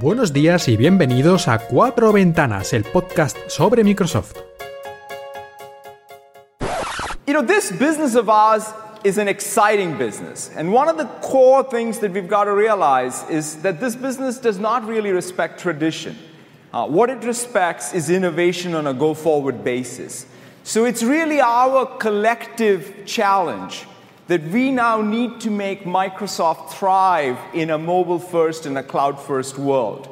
Buenos días y bienvenidos a Cuatro Ventanas, el podcast sobre Microsoft. You know, this business of ours is an exciting business. And one of the core things that we've got to realize is that this business does not really respect tradition. Uh, what it respects is innovation on a go forward basis. So it's really our collective challenge that we now need to make Microsoft thrive in a mobile first and a cloud first world.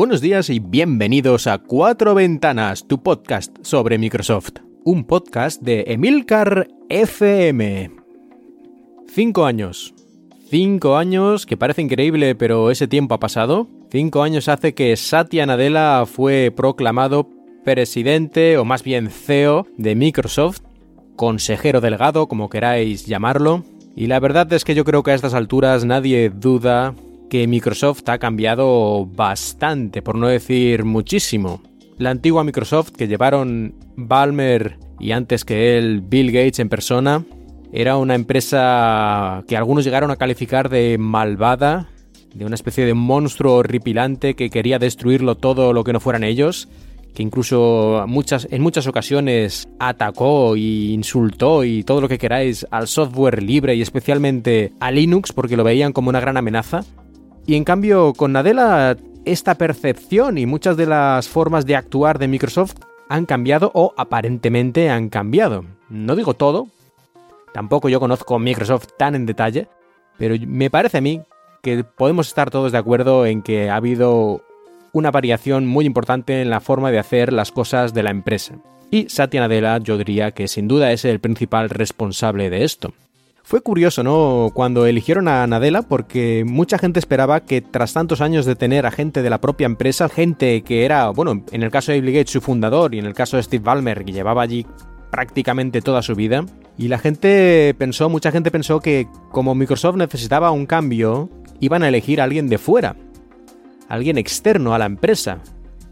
Buenos días y bienvenidos a Cuatro Ventanas, tu podcast sobre Microsoft. Un podcast de Emilcar FM. Cinco años. Cinco años, que parece increíble, pero ese tiempo ha pasado. Cinco años hace que Satya Nadella fue proclamado presidente, o más bien CEO, de Microsoft, consejero delegado, como queráis llamarlo. Y la verdad es que yo creo que a estas alturas nadie duda que Microsoft ha cambiado bastante, por no decir muchísimo. La antigua Microsoft que llevaron Balmer y antes que él Bill Gates en persona, era una empresa que algunos llegaron a calificar de malvada, de una especie de monstruo horripilante que quería destruirlo todo lo que no fueran ellos, que incluso muchas, en muchas ocasiones atacó e insultó y todo lo que queráis al software libre y especialmente a Linux porque lo veían como una gran amenaza. Y en cambio, con Nadella, esta percepción y muchas de las formas de actuar de Microsoft han cambiado o aparentemente han cambiado. No digo todo, tampoco yo conozco Microsoft tan en detalle, pero me parece a mí que podemos estar todos de acuerdo en que ha habido una variación muy importante en la forma de hacer las cosas de la empresa. Y Satya Nadella yo diría que sin duda es el principal responsable de esto. Fue curioso, ¿no? Cuando eligieron a Nadella, porque mucha gente esperaba que tras tantos años de tener a gente de la propia empresa, gente que era, bueno, en el caso de Bill Gates su fundador y en el caso de Steve Ballmer, que llevaba allí prácticamente toda su vida, y la gente pensó, mucha gente pensó que como Microsoft necesitaba un cambio, iban a elegir a alguien de fuera, alguien externo a la empresa.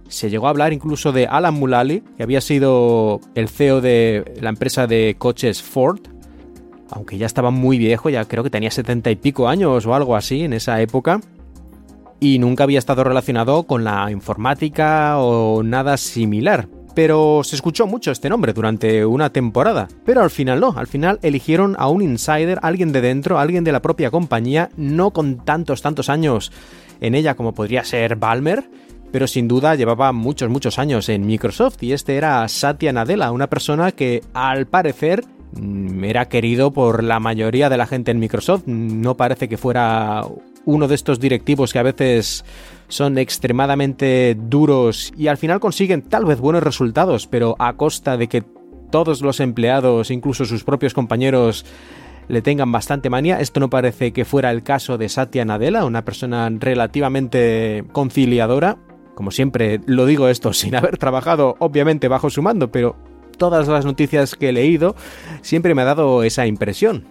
Se llegó a hablar incluso de Alan Mulally, que había sido el CEO de la empresa de coches Ford, aunque ya estaba muy viejo, ya creo que tenía setenta y pico años o algo así en esa época, y nunca había estado relacionado con la informática o nada similar. Pero se escuchó mucho este nombre durante una temporada. Pero al final no, al final eligieron a un insider, alguien de dentro, alguien de la propia compañía, no con tantos, tantos años en ella como podría ser Balmer, pero sin duda llevaba muchos, muchos años en Microsoft y este era Satya Nadella, una persona que al parecer era querido por la mayoría de la gente en Microsoft. No parece que fuera uno de estos directivos que a veces son extremadamente duros y al final consiguen tal vez buenos resultados, pero a costa de que todos los empleados, incluso sus propios compañeros, le tengan bastante manía. Esto no parece que fuera el caso de Satya Nadella, una persona relativamente conciliadora. Como siempre lo digo esto sin haber trabajado obviamente bajo su mando, pero todas las noticias que he leído siempre me ha dado esa impresión.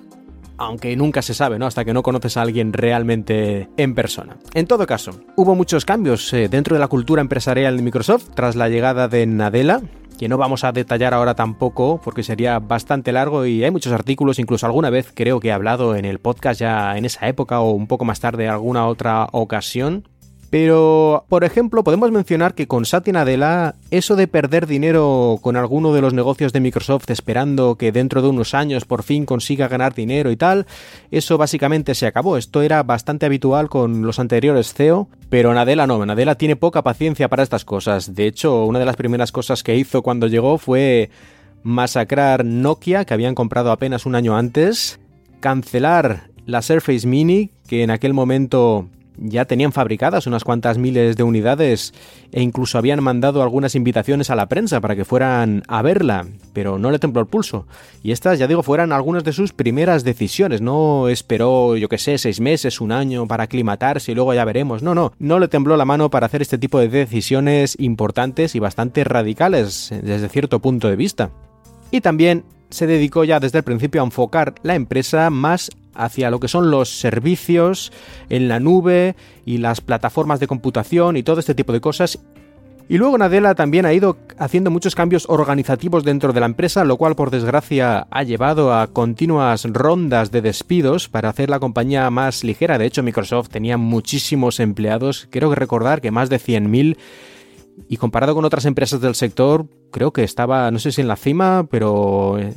Aunque nunca se sabe, ¿no? Hasta que no conoces a alguien realmente en persona. En todo caso, hubo muchos cambios eh, dentro de la cultura empresarial de Microsoft tras la llegada de Nadella, que no vamos a detallar ahora tampoco porque sería bastante largo y hay muchos artículos, incluso alguna vez creo que he hablado en el podcast ya en esa época o un poco más tarde alguna otra ocasión pero, por ejemplo, podemos mencionar que con Satya Nadella, eso de perder dinero con alguno de los negocios de Microsoft esperando que dentro de unos años por fin consiga ganar dinero y tal, eso básicamente se acabó. Esto era bastante habitual con los anteriores CEO, pero Nadella no, Nadella tiene poca paciencia para estas cosas. De hecho, una de las primeras cosas que hizo cuando llegó fue masacrar Nokia, que habían comprado apenas un año antes, cancelar la Surface Mini, que en aquel momento ya tenían fabricadas unas cuantas miles de unidades e incluso habían mandado algunas invitaciones a la prensa para que fueran a verla, pero no le tembló el pulso. Y estas, ya digo, fueran algunas de sus primeras decisiones. No esperó, yo que sé, seis meses, un año para aclimatarse y luego ya veremos. No, no, no le tembló la mano para hacer este tipo de decisiones importantes y bastante radicales desde cierto punto de vista. Y también se dedicó ya desde el principio a enfocar la empresa más hacia lo que son los servicios en la nube y las plataformas de computación y todo este tipo de cosas. Y luego Nadella también ha ido haciendo muchos cambios organizativos dentro de la empresa, lo cual por desgracia ha llevado a continuas rondas de despidos para hacer la compañía más ligera. De hecho, Microsoft tenía muchísimos empleados, creo que recordar que más de 100.000 y comparado con otras empresas del sector, creo que estaba, no sé si en la cima, pero eh,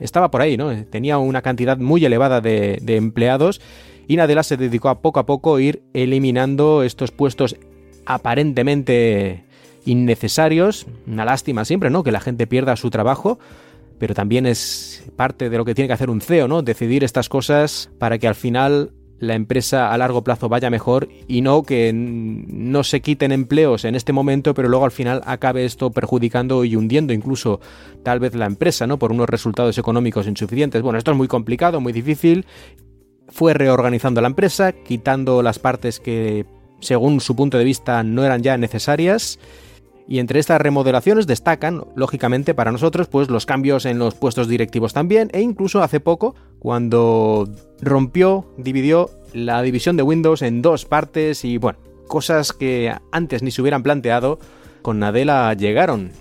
estaba por ahí, ¿no? Tenía una cantidad muy elevada de, empleados y Nadella se dedicó a poco a poco ir eliminando estos puestos aparentemente innecesarios. Una lástima siempre, ¿no? Que la gente pierda su trabajo, pero también es parte de lo que tiene que hacer un CEO, ¿no? Decidir estas cosas para que al final la empresa a largo plazo vaya mejor y no que no se quiten empleos en este momento, pero luego al final acabe esto perjudicando y hundiendo incluso tal vez la empresa, ¿no? Por unos resultados económicos insuficientes. Bueno, esto es muy complicado, muy difícil. Fue reorganizando la empresa, quitando las partes que según su punto de vista no eran ya necesarias y entre estas remodelaciones destacan, lógicamente para nosotros, pues los cambios en los puestos directivos también, e incluso hace poco, cuando rompió, dividió la división de Windows en dos partes y bueno, cosas que antes ni se hubieran planteado, con Nadella llegaron.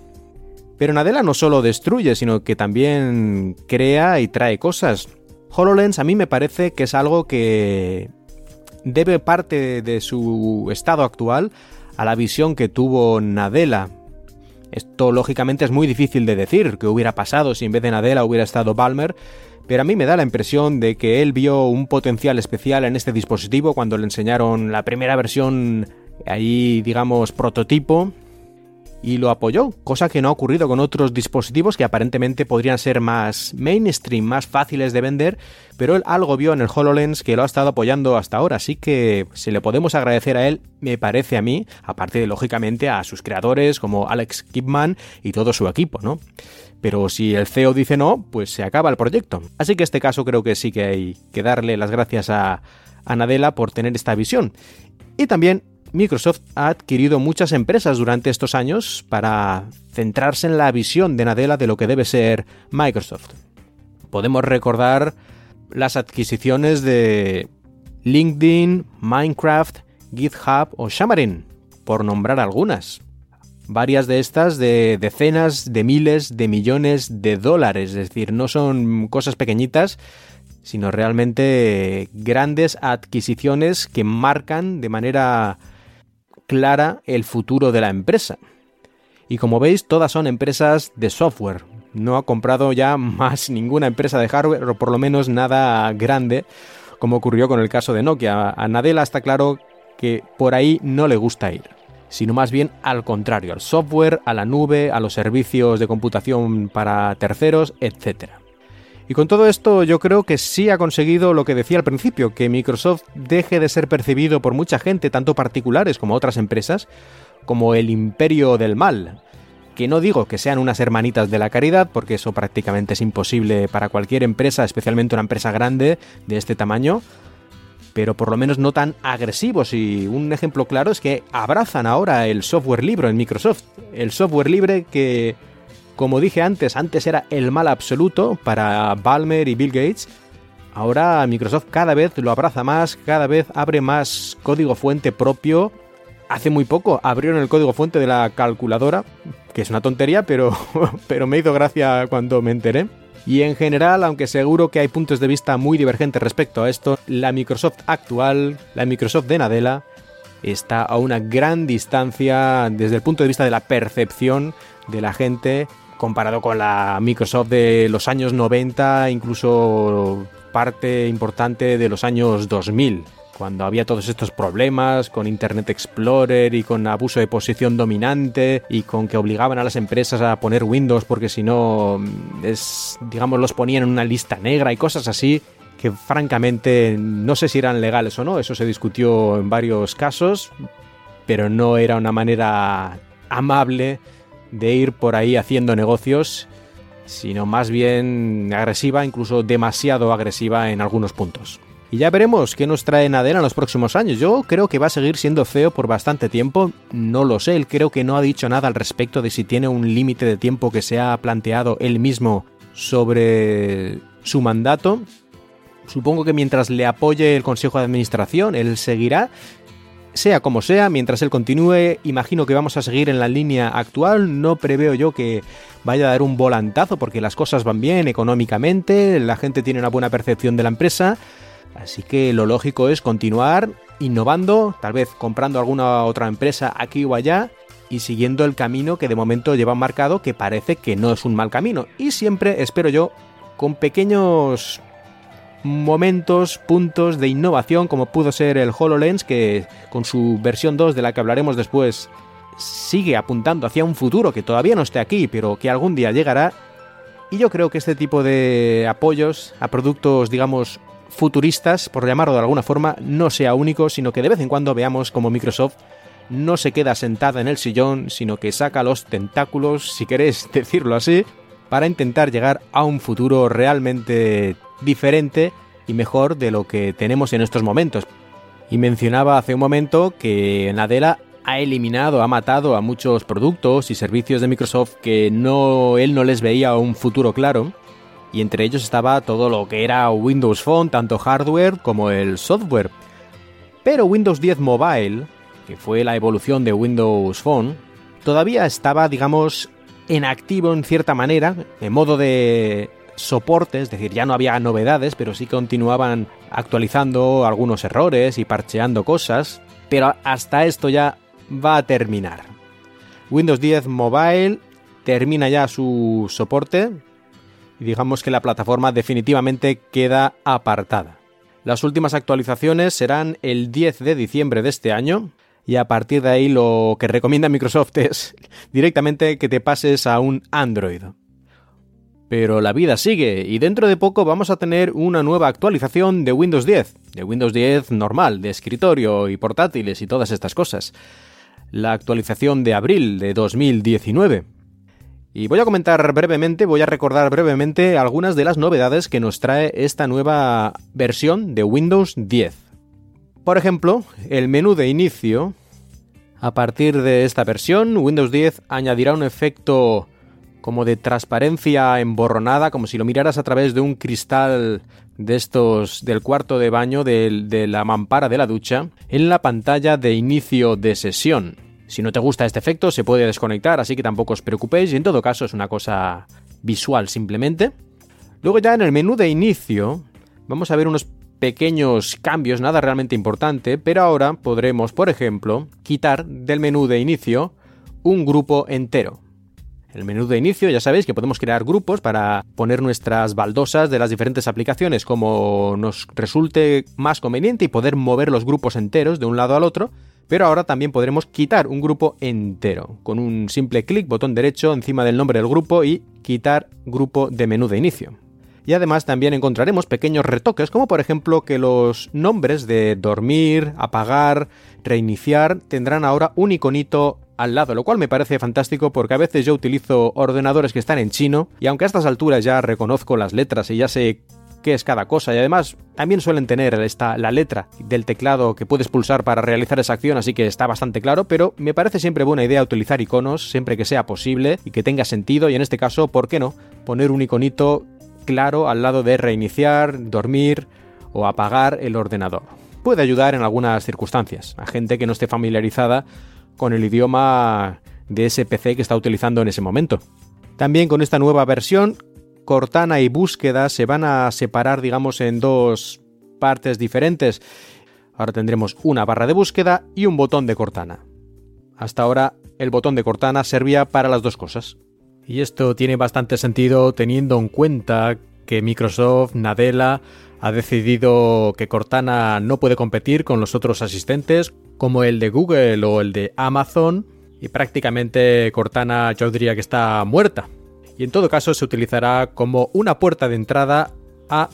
Pero Nadella no solo destruye, sino que también crea y trae cosas. HoloLens a mí me parece que es algo que debe parte de su estado actual a la visión que tuvo Nadella. Esto lógicamente es muy difícil de decir, que hubiera pasado si en vez de Nadella hubiera estado Balmer, pero a mí me da la impresión de que él vio un potencial especial en este dispositivo cuando le enseñaron la primera versión ahí, digamos, prototipo, y lo apoyó, cosa que no ha ocurrido con otros dispositivos que aparentemente podrían ser más mainstream, más fáciles de vender, pero él algo vio en el HoloLens que lo ha estado apoyando hasta ahora, así que se le podemos agradecer a él, me parece a mí, aparte de lógicamente a sus creadores como Alex Kipman y todo su equipo, ¿no? Pero si el CEO dice no, pues se acaba el proyecto. Así que este caso creo que sí que hay que darle las gracias a, a Nadella por tener esta visión. Y también Microsoft ha adquirido muchas empresas durante estos años para centrarse en la visión de Nadella de lo que debe ser Microsoft. Podemos recordar las adquisiciones de LinkedIn, Minecraft, GitHub o Xamarin, por nombrar algunas. Varias de estas de decenas de miles de millones de dólares, es decir, no son cosas pequeñitas, sino realmente grandes adquisiciones que marcan de manera clara el futuro de la empresa. Y como veis, todas son empresas de software. No ha comprado ya más ninguna empresa de hardware, o por lo menos nada grande, como ocurrió con el caso de Nokia. A Nadella está claro que por ahí no le gusta ir, sino más bien al contrario, al software, a la nube, a los servicios de computación para terceros, etc. Y con todo esto yo creo que sí ha conseguido lo que decía al principio, que Microsoft deje de ser percibido por mucha gente, tanto particulares como otras empresas, como el imperio del mal. Que no digo que sean unas hermanitas de la caridad, porque eso prácticamente es imposible para cualquier empresa, especialmente una empresa grande de este tamaño, pero por lo menos no tan agresivos. Y un ejemplo claro es que abrazan ahora el software libre en Microsoft. El software libre que como dije antes, antes era el mal absoluto para Balmer y Bill Gates. Ahora Microsoft cada vez lo abraza más, cada vez abre más código fuente propio. Hace muy poco abrieron el código fuente de la calculadora, que es una tontería, pero, pero me hizo gracia cuando me enteré. Y en general, aunque seguro que hay puntos de vista muy divergentes respecto a esto, la Microsoft actual, la Microsoft de Nadella, está a una gran distancia desde el punto de vista de la percepción de la gente comparado con la Microsoft de los años 90, incluso parte importante de los años 2000, cuando había todos estos problemas con Internet Explorer y con abuso de posición dominante y con que obligaban a las empresas a poner Windows porque si no, es, digamos, los ponían en una lista negra y cosas así que francamente no sé si eran legales o no, eso se discutió en varios casos, pero no era una manera amable de ir por ahí haciendo negocios, sino más bien agresiva, incluso demasiado agresiva en algunos puntos. Y ya veremos qué nos trae Nadella en los próximos años. Yo creo que va a seguir siendo feo por bastante tiempo. No lo sé, él creo que no ha dicho nada al respecto de si tiene un límite de tiempo que se ha planteado él mismo sobre su mandato. Supongo que mientras le apoye el Consejo de Administración, él seguirá. Sea como sea, mientras él continúe, imagino que vamos a seguir en la línea actual. No preveo yo que vaya a dar un volantazo porque las cosas van bien económicamente, la gente tiene una buena percepción de la empresa. Así que lo lógico es continuar innovando, tal vez comprando alguna otra empresa aquí o allá y siguiendo el camino que de momento lleva marcado que parece que no es un mal camino. Y siempre, espero yo, con pequeños momentos, puntos de innovación como pudo ser el HoloLens que con su versión 2 de la que hablaremos después sigue apuntando hacia un futuro que todavía no esté aquí pero que algún día llegará y yo creo que este tipo de apoyos a productos digamos futuristas, por llamarlo de alguna forma, no sea único, sino que de vez en cuando veamos como Microsoft no se queda sentada en el sillón, sino que saca los tentáculos, si queréis decirlo así, para intentar llegar a un futuro realmente diferente y mejor de lo que tenemos en estos momentos. Y mencionaba hace un momento que Nadella ha eliminado, ha matado a muchos productos y servicios de Microsoft que no él no les veía un futuro claro y entre ellos estaba todo lo que era Windows Phone, tanto hardware como el software. Pero Windows 10 Mobile, que fue la evolución de Windows Phone, todavía estaba, digamos, en activo en cierta manera, en modo de soporte, es decir, ya no había novedades, pero sí continuaban actualizando algunos errores y parcheando cosas, pero hasta esto ya va a terminar. Windows 10 Mobile termina ya su soporte, y digamos que la plataforma definitivamente queda apartada. Las últimas actualizaciones serán el 10 de diciembre de este año y a partir de ahí lo que recomienda Microsoft es directamente que te pases a un Android. Pero la vida sigue y dentro de poco vamos a tener una nueva actualización de Windows 10, de Windows 10 normal, de escritorio y portátiles y todas estas cosas. La actualización de abril de 2019. Y voy a comentar brevemente, voy a recordar brevemente algunas de las novedades que nos trae esta nueva versión de Windows 10. Por ejemplo, el menú de inicio. A partir de esta versión, Windows 10 añadirá un efecto como de transparencia emborronada, como si lo miraras a través de un cristal de estos del cuarto de baño de, de la mampara de la ducha, en la pantalla de inicio de sesión. Si no te gusta este efecto, se puede desconectar, así que tampoco os preocupéis, y en todo caso es una cosa visual simplemente. Luego ya en el menú de inicio vamos a ver unos pequeños cambios, nada realmente importante, pero ahora podremos, por ejemplo, quitar del menú de inicio un grupo entero. En el menú de inicio ya sabéis que podemos crear grupos para poner nuestras baldosas de las diferentes aplicaciones como nos resulte más conveniente y poder mover los grupos enteros de un lado al otro pero ahora también podremos quitar un grupo entero, con un simple clic, botón derecho encima del nombre del grupo y quitar grupo de menú de inicio. Y además también encontraremos pequeños retoques, como por ejemplo que los nombres de dormir, apagar, reiniciar tendrán ahora un iconito al lado, lo cual me parece fantástico porque a veces yo utilizo ordenadores que están en chino y aunque a estas alturas ya reconozco las letras y ya sé qué es cada cosa y además también suelen tener esta, la letra del teclado que puedes pulsar para realizar esa acción, así que está bastante claro, pero me parece siempre buena idea utilizar iconos siempre que sea posible y que tenga sentido y en este caso, ¿por qué no? Poner un iconito claro al lado de reiniciar, dormir o apagar el ordenador. Puede ayudar en algunas circunstancias a gente que no esté familiarizada con el idioma de ese PC que está utilizando en ese momento. También con esta nueva versión Cortana y búsqueda se van a separar, digamos, en dos partes diferentes. Ahora tendremos una barra de búsqueda y un botón de Cortana. Hasta ahora el botón de Cortana servía para las dos cosas. Y esto tiene bastante sentido teniendo en cuenta que Microsoft, Nadella, ha decidido que Cortana no puede competir con los otros asistentes como el de Google o el de Amazon y prácticamente Cortana yo diría que está muerta y en todo caso se utilizará como una puerta de entrada a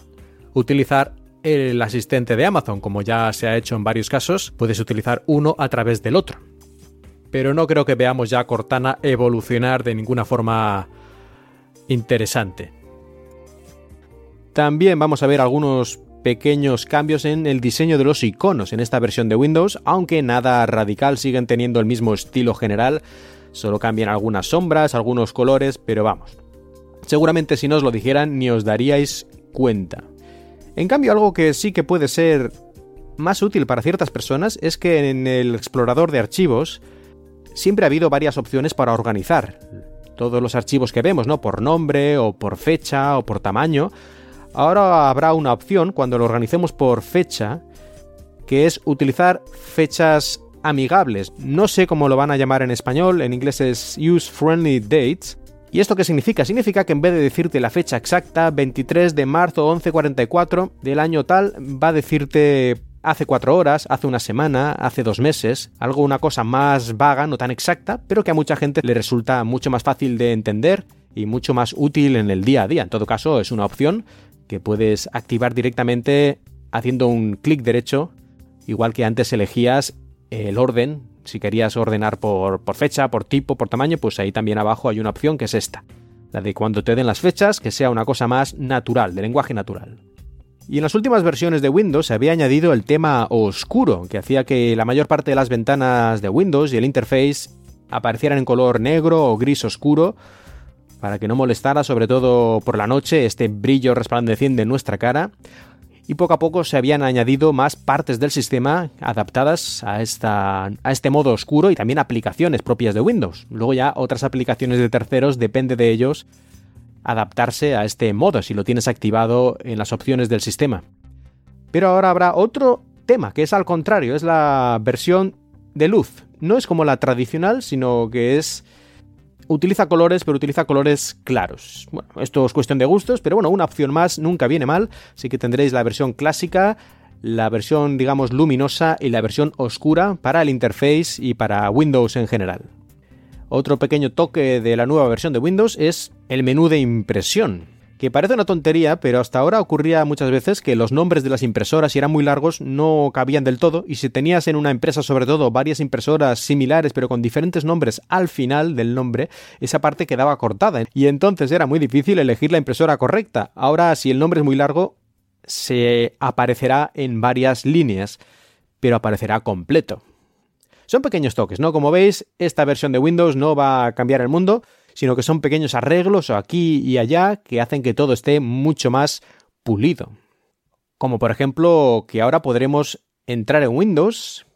utilizar el asistente de Amazon, como ya se ha hecho en varios casos, puedes utilizar uno a través del otro. Pero no creo que veamos ya Cortana evolucionar de ninguna forma interesante. También vamos a ver algunos pequeños cambios en el diseño de los iconos en esta versión de Windows, aunque nada radical, siguen teniendo el mismo estilo general, solo cambian algunas sombras, algunos colores, pero vamos. Seguramente si no os lo dijeran ni os daríais cuenta. En cambio, algo que sí que puede ser más útil para ciertas personas es que en el explorador de archivos siempre ha habido varias opciones para organizar todos los archivos que vemos, ¿no? Por nombre o por fecha o por tamaño. Ahora habrá una opción cuando lo organicemos por fecha, que es utilizar fechas amigables. No sé cómo lo van a llamar en español, en inglés es Use Friendly Dates. ¿Y esto qué significa? Significa que en vez de decirte la fecha exacta, 23 de marzo 1144 del año tal, va a decirte hace cuatro horas, hace una semana, hace dos meses, algo una cosa más vaga, no tan exacta, pero que a mucha gente le resulta mucho más fácil de entender y mucho más útil en el día a día. En todo caso, es una opción que puedes activar directamente haciendo un clic derecho, igual que antes elegías el orden, si querías ordenar por, por, fecha, por tipo, por tamaño, pues ahí también abajo hay una opción que es esta, la de cuando te den las fechas, que sea una cosa más natural, de lenguaje natural. Y en las últimas versiones de Windows se había añadido el tema oscuro, que hacía que la mayor parte de las ventanas de Windows y el interface aparecieran en color negro o gris oscuro, para que no molestara sobre todo por la noche este brillo resplandeciente en nuestra cara. Y poco a poco se habían añadido más partes del sistema adaptadas a, esta, a este modo oscuro y también aplicaciones propias de Windows. Luego ya otras aplicaciones de terceros depende de ellos adaptarse a este modo si lo tienes activado en las opciones del sistema. Pero ahora habrá otro tema que es al contrario, es la versión de luz. No es como la tradicional, sino que es utiliza colores, pero utiliza colores claros. Bueno, esto es cuestión de gustos, pero bueno, una opción más nunca viene mal, así que tendréis la versión clásica, la versión, digamos, luminosa y la versión oscura para el interface y para Windows en general. Otro pequeño toque de la nueva versión de Windows es el menú de impresión que parece una tontería, pero hasta ahora ocurría muchas veces que los nombres de las impresoras, si eran muy largos, no cabían del todo, y si tenías en una empresa sobre todo varias impresoras similares pero con diferentes nombres al final del nombre, esa parte quedaba cortada, y entonces era muy difícil elegir la impresora correcta. Ahora, si el nombre es muy largo, se aparecerá en varias líneas, pero aparecerá completo. Son pequeños toques, ¿no? Como veis, esta versión de Windows no va a cambiar el mundo, sino que son pequeños arreglos aquí y allá que hacen que todo esté mucho más pulido. Como por ejemplo que ahora podremos entrar en Windows,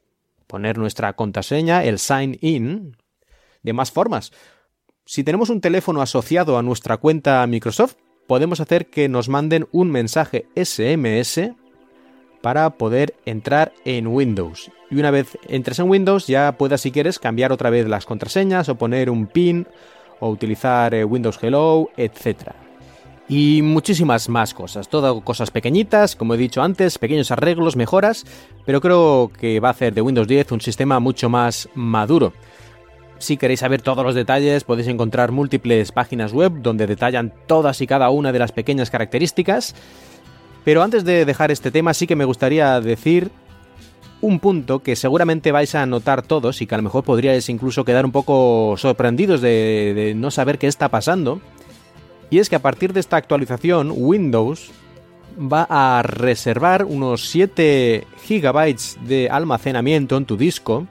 poner nuestra contraseña, el sign in, de más formas. Si tenemos un teléfono asociado a nuestra cuenta Microsoft, podemos hacer que nos manden un mensaje SMS para poder entrar en Windows. Y una vez entres en Windows ya puedas si quieres cambiar otra vez las contraseñas o poner un PIN o utilizar eh, Windows Hello, etc. Y muchísimas más cosas, todo cosas pequeñitas, como he dicho antes, pequeños arreglos, mejoras, pero creo que va a hacer de Windows 10 un sistema mucho más maduro. Si queréis saber todos los detalles, podéis encontrar múltiples páginas web donde detallan todas y cada una de las pequeñas características. Pero antes de dejar este tema, sí que me gustaría decir un punto que seguramente vais a notar todos y que a lo mejor podríais incluso quedar un poco sorprendidos de, no saber qué está pasando. Y es que a partir de esta actualización, Windows va a reservar unos 7 GB de almacenamiento en tu disco,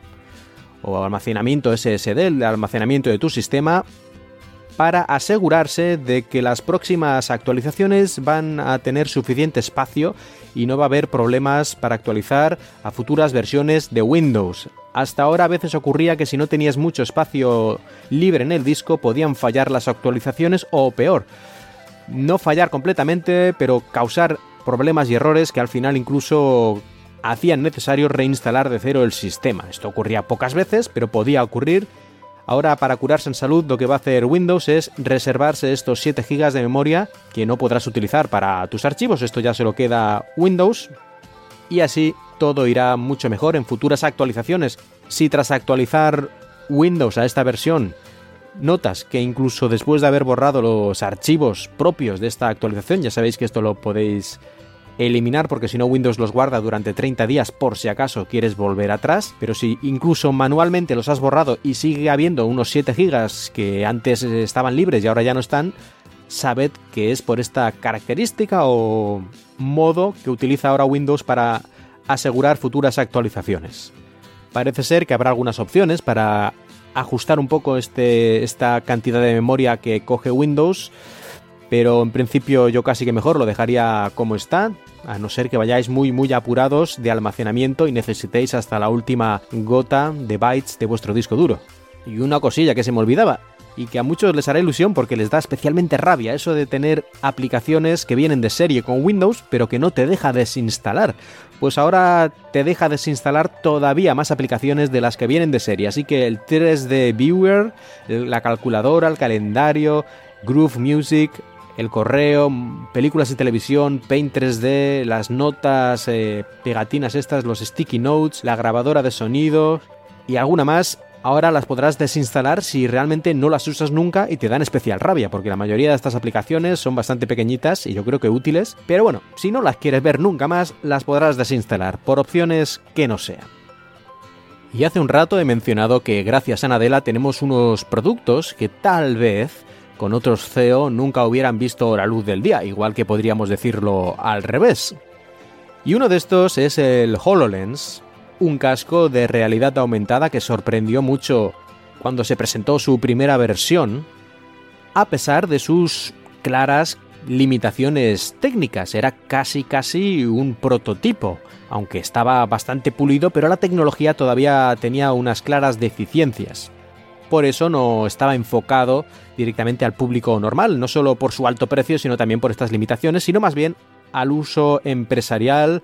o almacenamiento SSD, el almacenamiento de tu sistema, para asegurarse de que las próximas actualizaciones van a tener suficiente espacio y no va a haber problemas para actualizar a futuras versiones de Windows. Hasta ahora a veces ocurría que si no tenías mucho espacio libre en el disco podían fallar las actualizaciones o peor, no fallar completamente, pero causar problemas y errores que al final incluso hacían necesario reinstalar de cero el sistema. Esto ocurría pocas veces, pero podía ocurrir Ahora para curarse en salud lo que va a hacer Windows es reservarse estos 7 GB de memoria que no podrás utilizar para tus archivos, esto ya se lo queda Windows y así todo irá mucho mejor en futuras actualizaciones. Si tras actualizar Windows a esta versión notas que incluso después de haber borrado los archivos propios de esta actualización, ya sabéis que esto lo podéis eliminar porque si no Windows los guarda durante 30 días por si acaso quieres volver atrás, pero si incluso manualmente los has borrado y sigue habiendo unos 7 GB que antes estaban libres y ahora ya no están, sabed que es por esta característica o modo que utiliza ahora Windows para asegurar futuras actualizaciones. Parece ser que habrá algunas opciones para ajustar un poco este, esta cantidad de memoria que coge Windows, pero en principio yo casi que mejor lo dejaría como está, a no ser que vayáis muy muy apurados de almacenamiento y necesitéis hasta la última gota de bytes de vuestro disco duro. Y una cosilla que se me olvidaba, y que a muchos les hará ilusión porque les da especialmente rabia eso de tener aplicaciones que vienen de serie con Windows pero que no te deja desinstalar. Pues ahora te deja desinstalar todavía más aplicaciones de las que vienen de serie. Así que el 3D Viewer, la calculadora, el calendario, Groove Music, el correo, películas de televisión, Paint 3D, las notas eh, pegatinas estas, los sticky notes, la grabadora de sonido y alguna más ahora las podrás desinstalar si realmente no las usas nunca y te dan especial rabia, porque la mayoría de estas aplicaciones son bastante pequeñitas y yo creo que útiles, pero bueno, si no las quieres ver nunca más, las podrás desinstalar, por opciones que no sean. Y hace un rato he mencionado que gracias a Nadella tenemos unos productos que tal vez con otros CEO nunca hubieran visto la luz del día, igual que podríamos decirlo al revés. Y uno de estos es el HoloLens, un casco de realidad aumentada que sorprendió mucho cuando se presentó su primera versión, a pesar de sus claras limitaciones técnicas. Era casi casi un prototipo, aunque estaba bastante pulido, pero la tecnología todavía tenía unas claras deficiencias. Por eso no estaba enfocado directamente al público normal, no solo por su alto precio, sino también por estas limitaciones, sino más bien al uso empresarial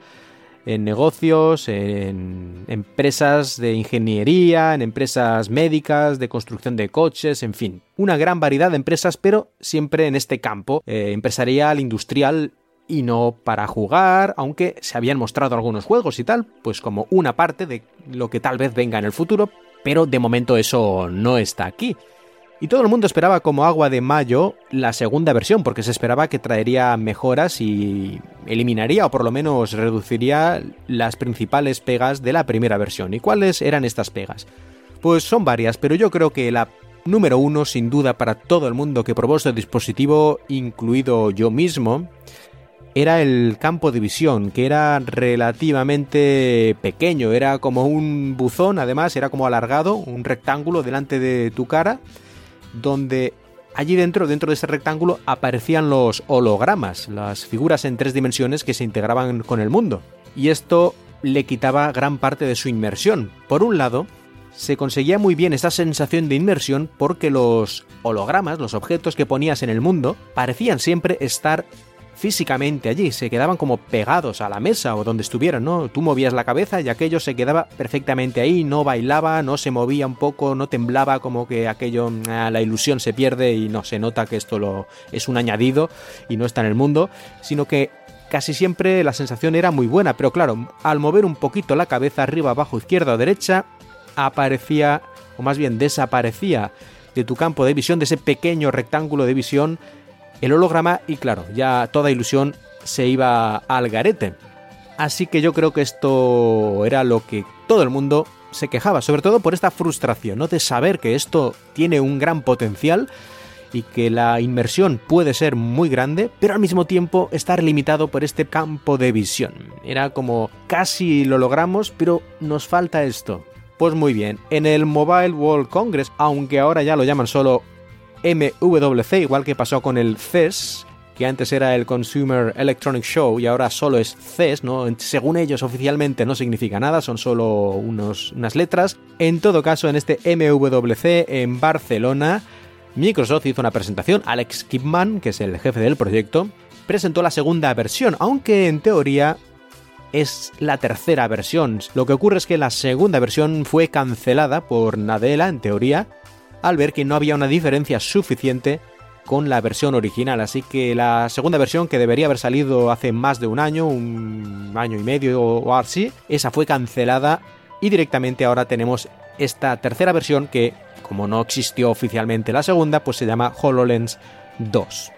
en negocios, en empresas de ingeniería, en empresas médicas, de construcción de coches, en fin, una gran variedad de empresas, pero siempre en este campo eh, empresarial, industrial y no para jugar, aunque se habían mostrado algunos juegos y tal, pues como una parte de lo que tal vez venga en el futuro, pero de momento eso no está aquí. Y todo el mundo esperaba como agua de mayo la segunda versión, porque se esperaba que traería mejoras y eliminaría o por lo menos reduciría las principales pegas de la primera versión. ¿Y cuáles eran estas pegas? Pues son varias, pero yo creo que la número uno, sin duda, para todo el mundo que probó este dispositivo, incluido yo mismo, era el campo de visión, que era relativamente pequeño, era como un buzón, además, era como alargado, un rectángulo delante de tu cara donde allí dentro, dentro de ese rectángulo, aparecían los hologramas, las figuras en tres dimensiones que se integraban con el mundo. Y esto le quitaba gran parte de su inmersión. Por un lado, se conseguía muy bien esa sensación de inmersión porque los hologramas, los objetos que ponías en el mundo, parecían siempre estar físicamente allí, se quedaban como pegados a la mesa o donde estuvieran, ¿no? Tú movías la cabeza y aquello se quedaba perfectamente ahí, no bailaba, no se movía un poco, no temblaba, como que aquello, ah, la ilusión se pierde y no se nota que esto lo, es un añadido y no está en el mundo, sino que casi siempre la sensación era muy buena, pero claro, al mover un poquito la cabeza arriba, abajo, izquierda o derecha, aparecía, o más bien desaparecía de tu campo de visión, de ese pequeño rectángulo de visión, el holograma y claro, ya toda ilusión se iba al garete. Así que yo creo que esto era lo que todo el mundo se quejaba, sobre todo por esta frustración, ¿no? De saber que esto tiene un gran potencial y que la inmersión puede ser muy grande, pero al mismo tiempo estar limitado por este campo de visión. Era como casi lo logramos, pero nos falta esto. Pues muy bien, en el Mobile World Congress, aunque ahora ya lo llaman solo MWC, igual que pasó con el CES, que antes era el Consumer Electronic Show y ahora solo es CES, ¿no? Según ellos oficialmente no significa nada, son solo unos, unas letras. En todo caso, en este MWC en Barcelona, Microsoft hizo una presentación, Alex Kipman, que es el jefe del proyecto, presentó la segunda versión, aunque en teoría es la tercera versión. Lo que ocurre es que la segunda versión fue cancelada por Nadella, en teoría, al ver que no había una diferencia suficiente con la versión original. Así que la segunda versión, que debería haber salido hace más de un año, un año y medio o así, esa fue cancelada y directamente ahora tenemos esta tercera versión que, como no existió oficialmente la segunda, pues se llama HoloLens 2.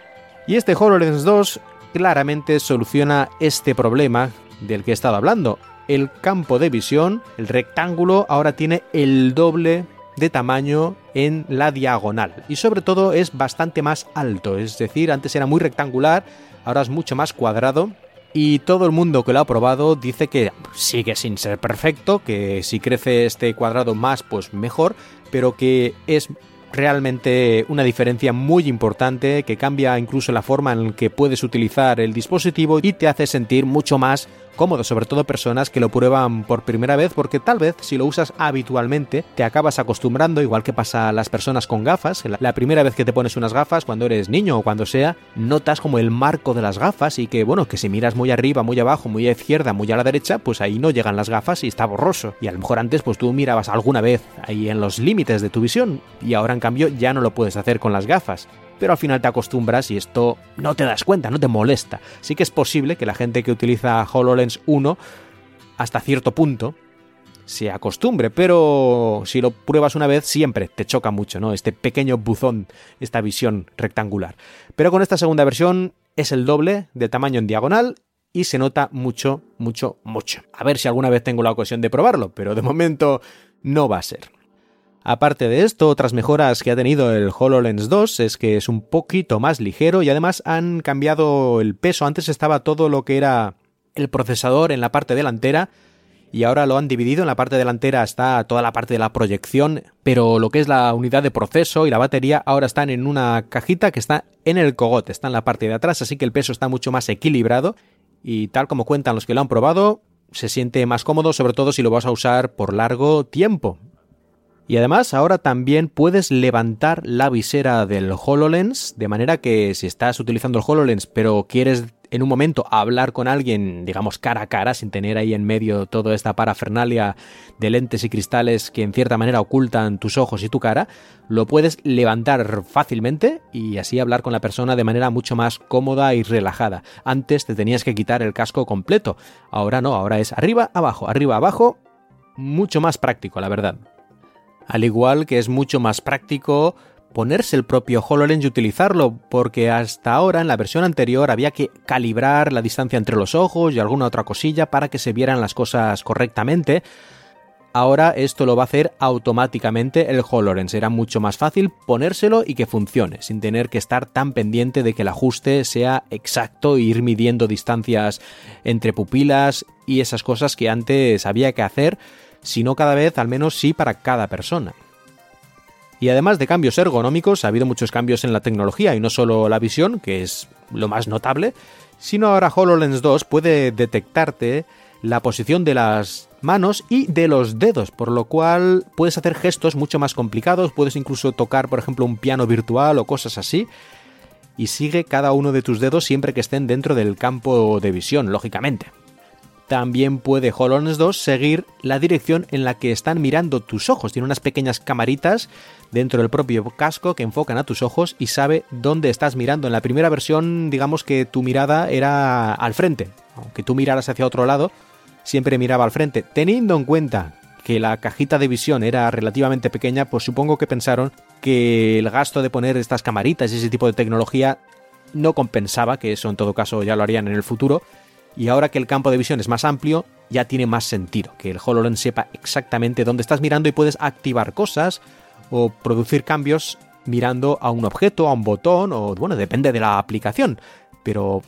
Y este HoloLens 2 claramente soluciona este problema del que he estado hablando. El campo de visión, el rectángulo, ahora tiene el doble de tamaño en la diagonal. Y sobre todo es bastante más alto, es decir, antes era muy rectangular, ahora es mucho más cuadrado. Y todo el mundo que lo ha probado dice que sigue sin ser perfecto, que si crece este cuadrado más pues mejor, pero que es realmente una diferencia muy importante que cambia incluso la forma en que puedes utilizar el dispositivo y te hace sentir mucho más cómodo, sobre todo personas que lo prueban por primera vez, porque tal vez si lo usas habitualmente te acabas acostumbrando, igual que pasa a las personas con gafas. La primera vez que te pones unas gafas, cuando eres niño o cuando sea, notas como el marco de las gafas y que, bueno, que si miras muy arriba, muy abajo, muy a izquierda, muy a la derecha, pues ahí no llegan las gafas y está borroso. Y a lo mejor antes, pues tú mirabas alguna vez ahí en los límites de tu visión y ahora en cambio ya no lo puedes hacer con las gafas pero al final te acostumbras y esto no te das cuenta, no te molesta. Sí que es posible que la gente que utiliza HoloLens 1 hasta cierto punto se acostumbre, pero si lo pruebas una vez siempre te choca mucho, ¿no? Este pequeño buzón, esta visión rectangular. Pero con esta segunda versión es el doble de tamaño en diagonal y se nota mucho, mucho, mucho. A ver si alguna vez tengo la ocasión de probarlo, pero de momento no va a ser. Aparte de esto, otras mejoras que ha tenido el HoloLens 2 es que es un poquito más ligero y además han cambiado el peso. Antes estaba todo lo que era el procesador en la parte delantera y ahora lo han dividido. En la parte delantera está toda la parte de la proyección, pero lo que es la unidad de proceso y la batería ahora están en una cajita que está en el cogote, está en la parte de atrás, así que el peso está mucho más equilibrado y tal como cuentan los que lo han probado, se siente más cómodo, sobre todo si lo vas a usar por largo tiempo. Y además ahora también puedes levantar la visera del HoloLens, de manera que si estás utilizando el HoloLens pero quieres en un momento hablar con alguien, digamos cara a cara, sin tener ahí en medio toda esta parafernalia de lentes y cristales que en cierta manera ocultan tus ojos y tu cara, lo puedes levantar fácilmente y así hablar con la persona de manera mucho más cómoda y relajada. Antes te tenías que quitar el casco completo, ahora no, ahora es arriba, abajo, arriba, abajo, mucho más práctico, la verdad al igual que es mucho más práctico ponerse el propio HoloLens y utilizarlo, porque hasta ahora en la versión anterior había que calibrar la distancia entre los ojos y alguna otra cosilla para que se vieran las cosas correctamente. Ahora esto lo va a hacer automáticamente el HoloLens. Será mucho más fácil ponérselo y que funcione, sin tener que estar tan pendiente de que el ajuste sea exacto e ir midiendo distancias entre pupilas y esas cosas que antes había que hacer sino cada vez al menos sí para cada persona. Y además de cambios ergonómicos, ha habido muchos cambios en la tecnología y no solo la visión, que es lo más notable, sino ahora HoloLens 2 puede detectarte la posición de las manos y de los dedos, por lo cual puedes hacer gestos mucho más complicados, puedes incluso tocar, por ejemplo, un piano virtual o cosas así, y sigue cada uno de tus dedos siempre que estén dentro del campo de visión, lógicamente. También puede HoloLens 2 seguir la dirección en la que están mirando tus ojos. Tiene unas pequeñas camaritas dentro del propio casco que enfocan a tus ojos y sabe dónde estás mirando. En la primera versión, digamos que tu mirada era al frente. Aunque tú miraras hacia otro lado, siempre miraba al frente. Teniendo en cuenta que la cajita de visión era relativamente pequeña, pues supongo que pensaron que el gasto de poner estas camaritas y ese tipo de tecnología no compensaba, que eso en todo caso ya lo harían en el futuro, y ahora que el campo de visión es más amplio, ya tiene más sentido, que el HoloLens sepa exactamente dónde estás mirando y puedes activar cosas o producir cambios mirando a un objeto, a un botón, o bueno, depende de la aplicación. Pero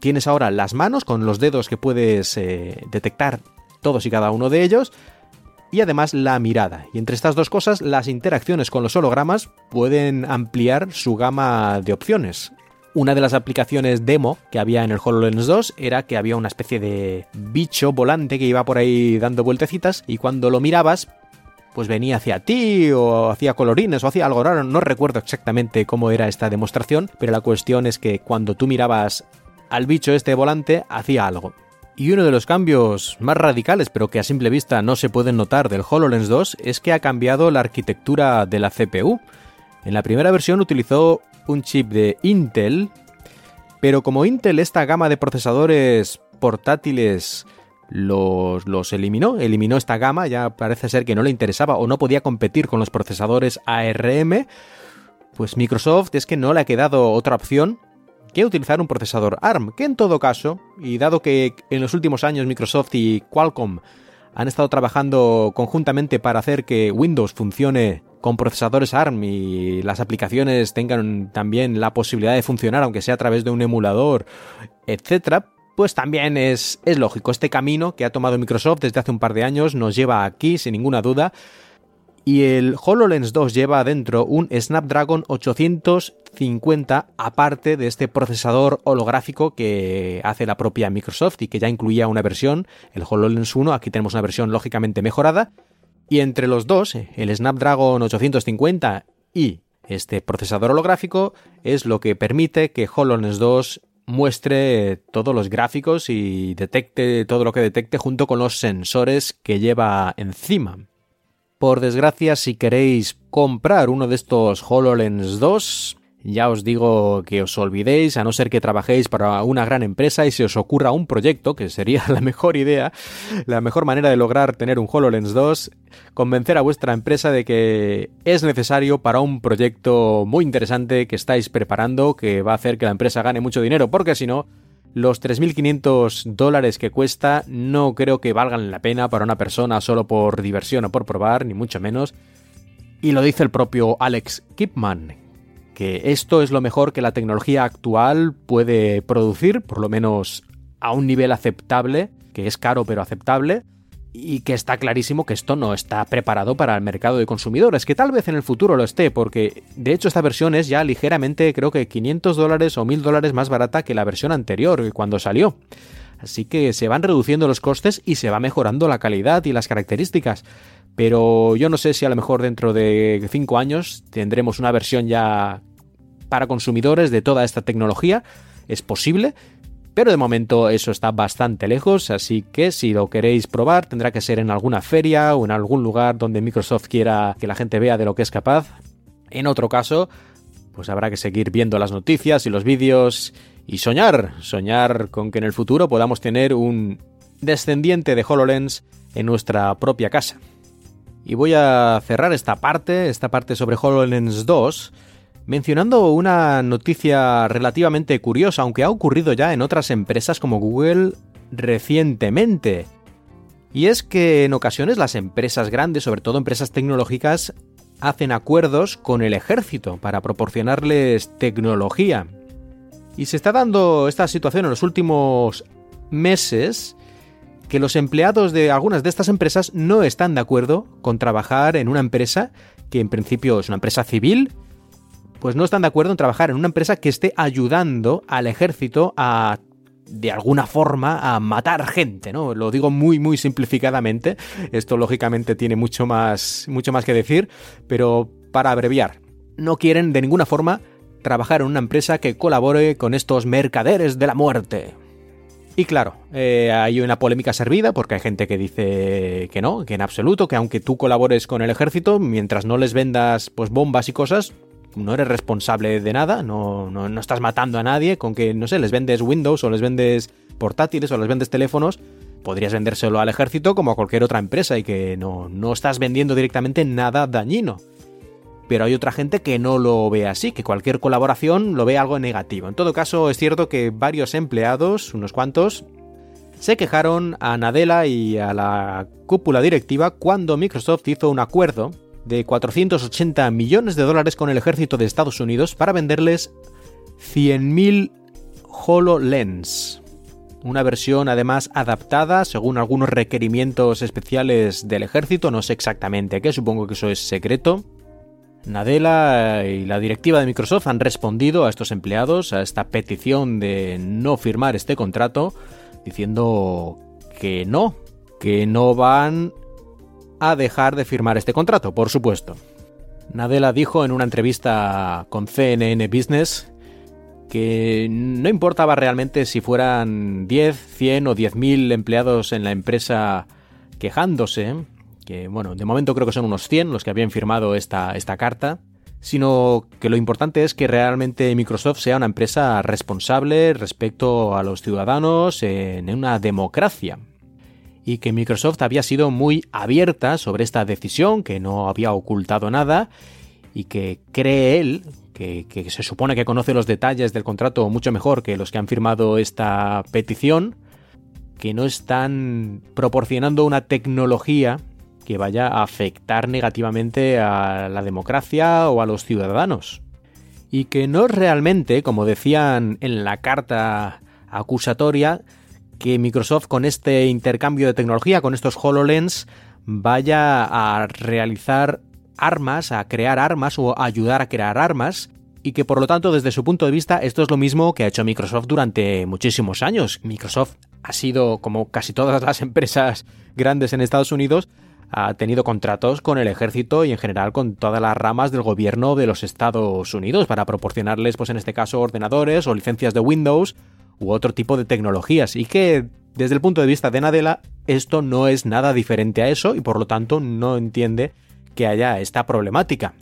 tienes ahora las manos con los dedos que puedes eh, detectar todos y cada uno de ellos, y además la mirada. Y entre estas dos cosas, las interacciones con los hologramas pueden ampliar su gama de opciones. Una de las aplicaciones demo que había en el HoloLens 2 era que había una especie de bicho volante que iba por ahí dando vueltecitas y cuando lo mirabas pues venía hacia ti o hacía colorines o hacía algo raro. No recuerdo exactamente cómo era esta demostración, pero la cuestión es que cuando tú mirabas al bicho este volante hacía algo. Y uno de los cambios más radicales, pero que a simple vista no se pueden notar del HoloLens 2, es que ha cambiado la arquitectura de la CPU. En la primera versión utilizó un chip de Intel, pero como Intel esta gama de procesadores portátiles los, los, eliminó, eliminó esta gama, ya parece ser que no le interesaba o no podía competir con los procesadores ARM, pues Microsoft es que no le ha quedado otra opción que utilizar un procesador ARM, que en todo caso, y dado que en los últimos años Microsoft y Qualcomm han estado trabajando conjuntamente para hacer que Windows funcione con procesadores ARM y las aplicaciones tengan también la posibilidad de funcionar, aunque sea a través de un emulador, etcétera, pues también es, es lógico. Este camino que ha tomado Microsoft desde hace un par de años nos lleva aquí, sin ninguna duda. Y el HoloLens 2 lleva adentro un Snapdragon 850 aparte de este procesador holográfico que hace la propia Microsoft y que ya incluía una versión, el HoloLens 1, aquí tenemos una versión lógicamente mejorada. Y entre los dos, el Snapdragon 850 y este procesador holográfico es lo que permite que HoloLens 2 muestre todos los gráficos y detecte todo lo que detecte junto con los sensores que lleva encima. Por desgracia, si queréis comprar uno de estos HoloLens 2, ya os digo que os olvidéis, a no ser que trabajéis para una gran empresa y se os ocurra un proyecto, que sería la mejor idea, la mejor manera de lograr tener un HoloLens 2, convencer a vuestra empresa de que es necesario para un proyecto muy interesante que estáis preparando, que va a hacer que la empresa gane mucho dinero, porque si no, los 3.500 dólares que cuesta no creo que valgan la pena para una persona solo por diversión o por probar, ni mucho menos. Y lo dice el propio Alex Kipman, que esto es lo mejor que la tecnología actual puede producir, por lo menos a un nivel aceptable, que es caro pero aceptable, y que está clarísimo que esto no está preparado para el mercado de consumidores, que tal vez en el futuro lo esté, porque de hecho esta versión es ya ligeramente, creo que 500 dólares o 1000 dólares más barata que la versión anterior, cuando salió. Así que se van reduciendo los costes y se va mejorando la calidad y las características. Pero yo no sé si a lo mejor dentro de 5 años tendremos una versión ya para consumidores de toda esta tecnología. Es posible, pero de momento eso está bastante lejos, así que si lo queréis probar tendrá que ser en alguna feria o en algún lugar donde Microsoft quiera que la gente vea de lo que es capaz. En otro caso, pues habrá que seguir viendo las noticias y los vídeos y soñar, soñar con que en el futuro podamos tener un descendiente de HoloLens en nuestra propia casa. Y voy a cerrar esta parte, esta parte sobre HoloLens 2, mencionando una noticia relativamente curiosa, aunque ha ocurrido ya en otras empresas como Google recientemente. Y es que en ocasiones las empresas grandes, sobre todo empresas tecnológicas, hacen acuerdos con el ejército para proporcionarles tecnología. Y se está dando esta situación en los últimos meses que los empleados de algunas de estas empresas no están de acuerdo con trabajar en una empresa que en principio es una empresa civil pues no están de acuerdo en trabajar en una empresa que esté ayudando al ejército a de alguna forma a matar gente, ¿no? Lo digo muy muy simplificadamente. Esto lógicamente tiene mucho más mucho más que decir, pero para abreviar, no quieren de ninguna forma trabajar en una empresa que colabore con estos mercaderes de la muerte. Y claro, eh, hay una polémica servida porque hay gente que dice que no, que en absoluto, que aunque tú colabores con el ejército, mientras no les vendas pues bombas y cosas, no eres responsable de nada, no, no, estás matando a nadie, con que, no sé, les vendes Windows o les vendes portátiles o les vendes teléfonos, podrías vendérselo al ejército como a cualquier otra empresa y que no, no estás vendiendo directamente nada dañino. Pero hay otra gente que no lo ve así, que cualquier colaboración lo ve algo negativo. En todo caso, es cierto que varios empleados, unos cuantos, se quejaron a Nadella y a la cúpula directiva cuando Microsoft hizo un acuerdo de 480 millones de dólares con el ejército de Estados Unidos para venderles 100.000 HoloLens. Una versión además adaptada según algunos requerimientos especiales del ejército, no sé exactamente qué, supongo que eso es secreto. Nadella y la directiva de Microsoft han respondido a estos empleados, a esta petición de no firmar este contrato, diciendo que no, que no van a dejar de firmar este contrato, por supuesto. Nadella dijo en una entrevista con CNN Business que no importaba realmente si fueran 10, 100 o 10.000 empleados en la empresa quejándose, que bueno, de momento creo que son unos 100 los que habían firmado esta, esta carta, sino que lo importante es que realmente Microsoft sea una empresa responsable respecto a los ciudadanos en una democracia y que Microsoft había sido muy abierta sobre esta decisión, que no había ocultado nada y que cree él que, se supone que conoce los detalles del contrato mucho mejor que los que han firmado esta petición, que no están proporcionando una tecnología que vaya a afectar negativamente a la democracia o a los ciudadanos. Y que no es realmente, como decían en la carta acusatoria, que Microsoft con este intercambio de tecnología, con estos HoloLens, vaya a realizar armas, a crear armas o ayudar a crear armas, y que por lo tanto desde su punto de vista esto es lo mismo que ha hecho Microsoft durante muchísimos años. Microsoft ha sido, como casi todas las empresas grandes en Estados Unidos, ha tenido contratos con el ejército y en general con todas las ramas del gobierno de los Estados Unidos para proporcionarles, pues en este caso, ordenadores o licencias de Windows u otro tipo de tecnologías y que desde el punto de vista de Nadella esto no es nada diferente a eso y por lo tanto no entiende que haya esta problemática.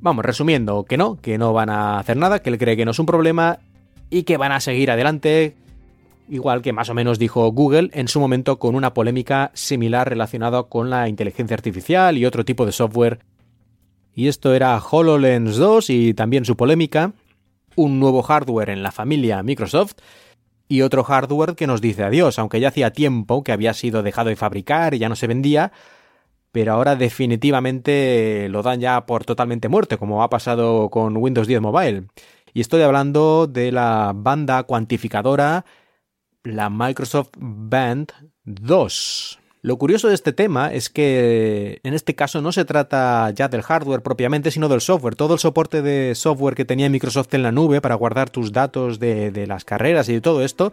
Vamos, resumiendo, que no, que no van a hacer nada, que él cree que no es un problema y que van a seguir adelante, igual que más o menos dijo Google en su momento con una polémica similar relacionada con la inteligencia artificial y otro tipo de software. Y esto era HoloLens 2 y también su polémica, un nuevo hardware en la familia Microsoft y otro hardware que nos dice adiós, aunque ya hacía tiempo que había sido dejado de fabricar y ya no se vendía, pero ahora definitivamente lo dan ya por totalmente muerte, como ha pasado con Windows 10 Mobile. Y estoy hablando de la banda cuantificadora, la Microsoft Band 2. Lo curioso de este tema es que en este caso no se trata ya del hardware propiamente, sino del software. Todo el soporte de software que tenía Microsoft en la nube para guardar tus datos de, las carreras y de todo esto,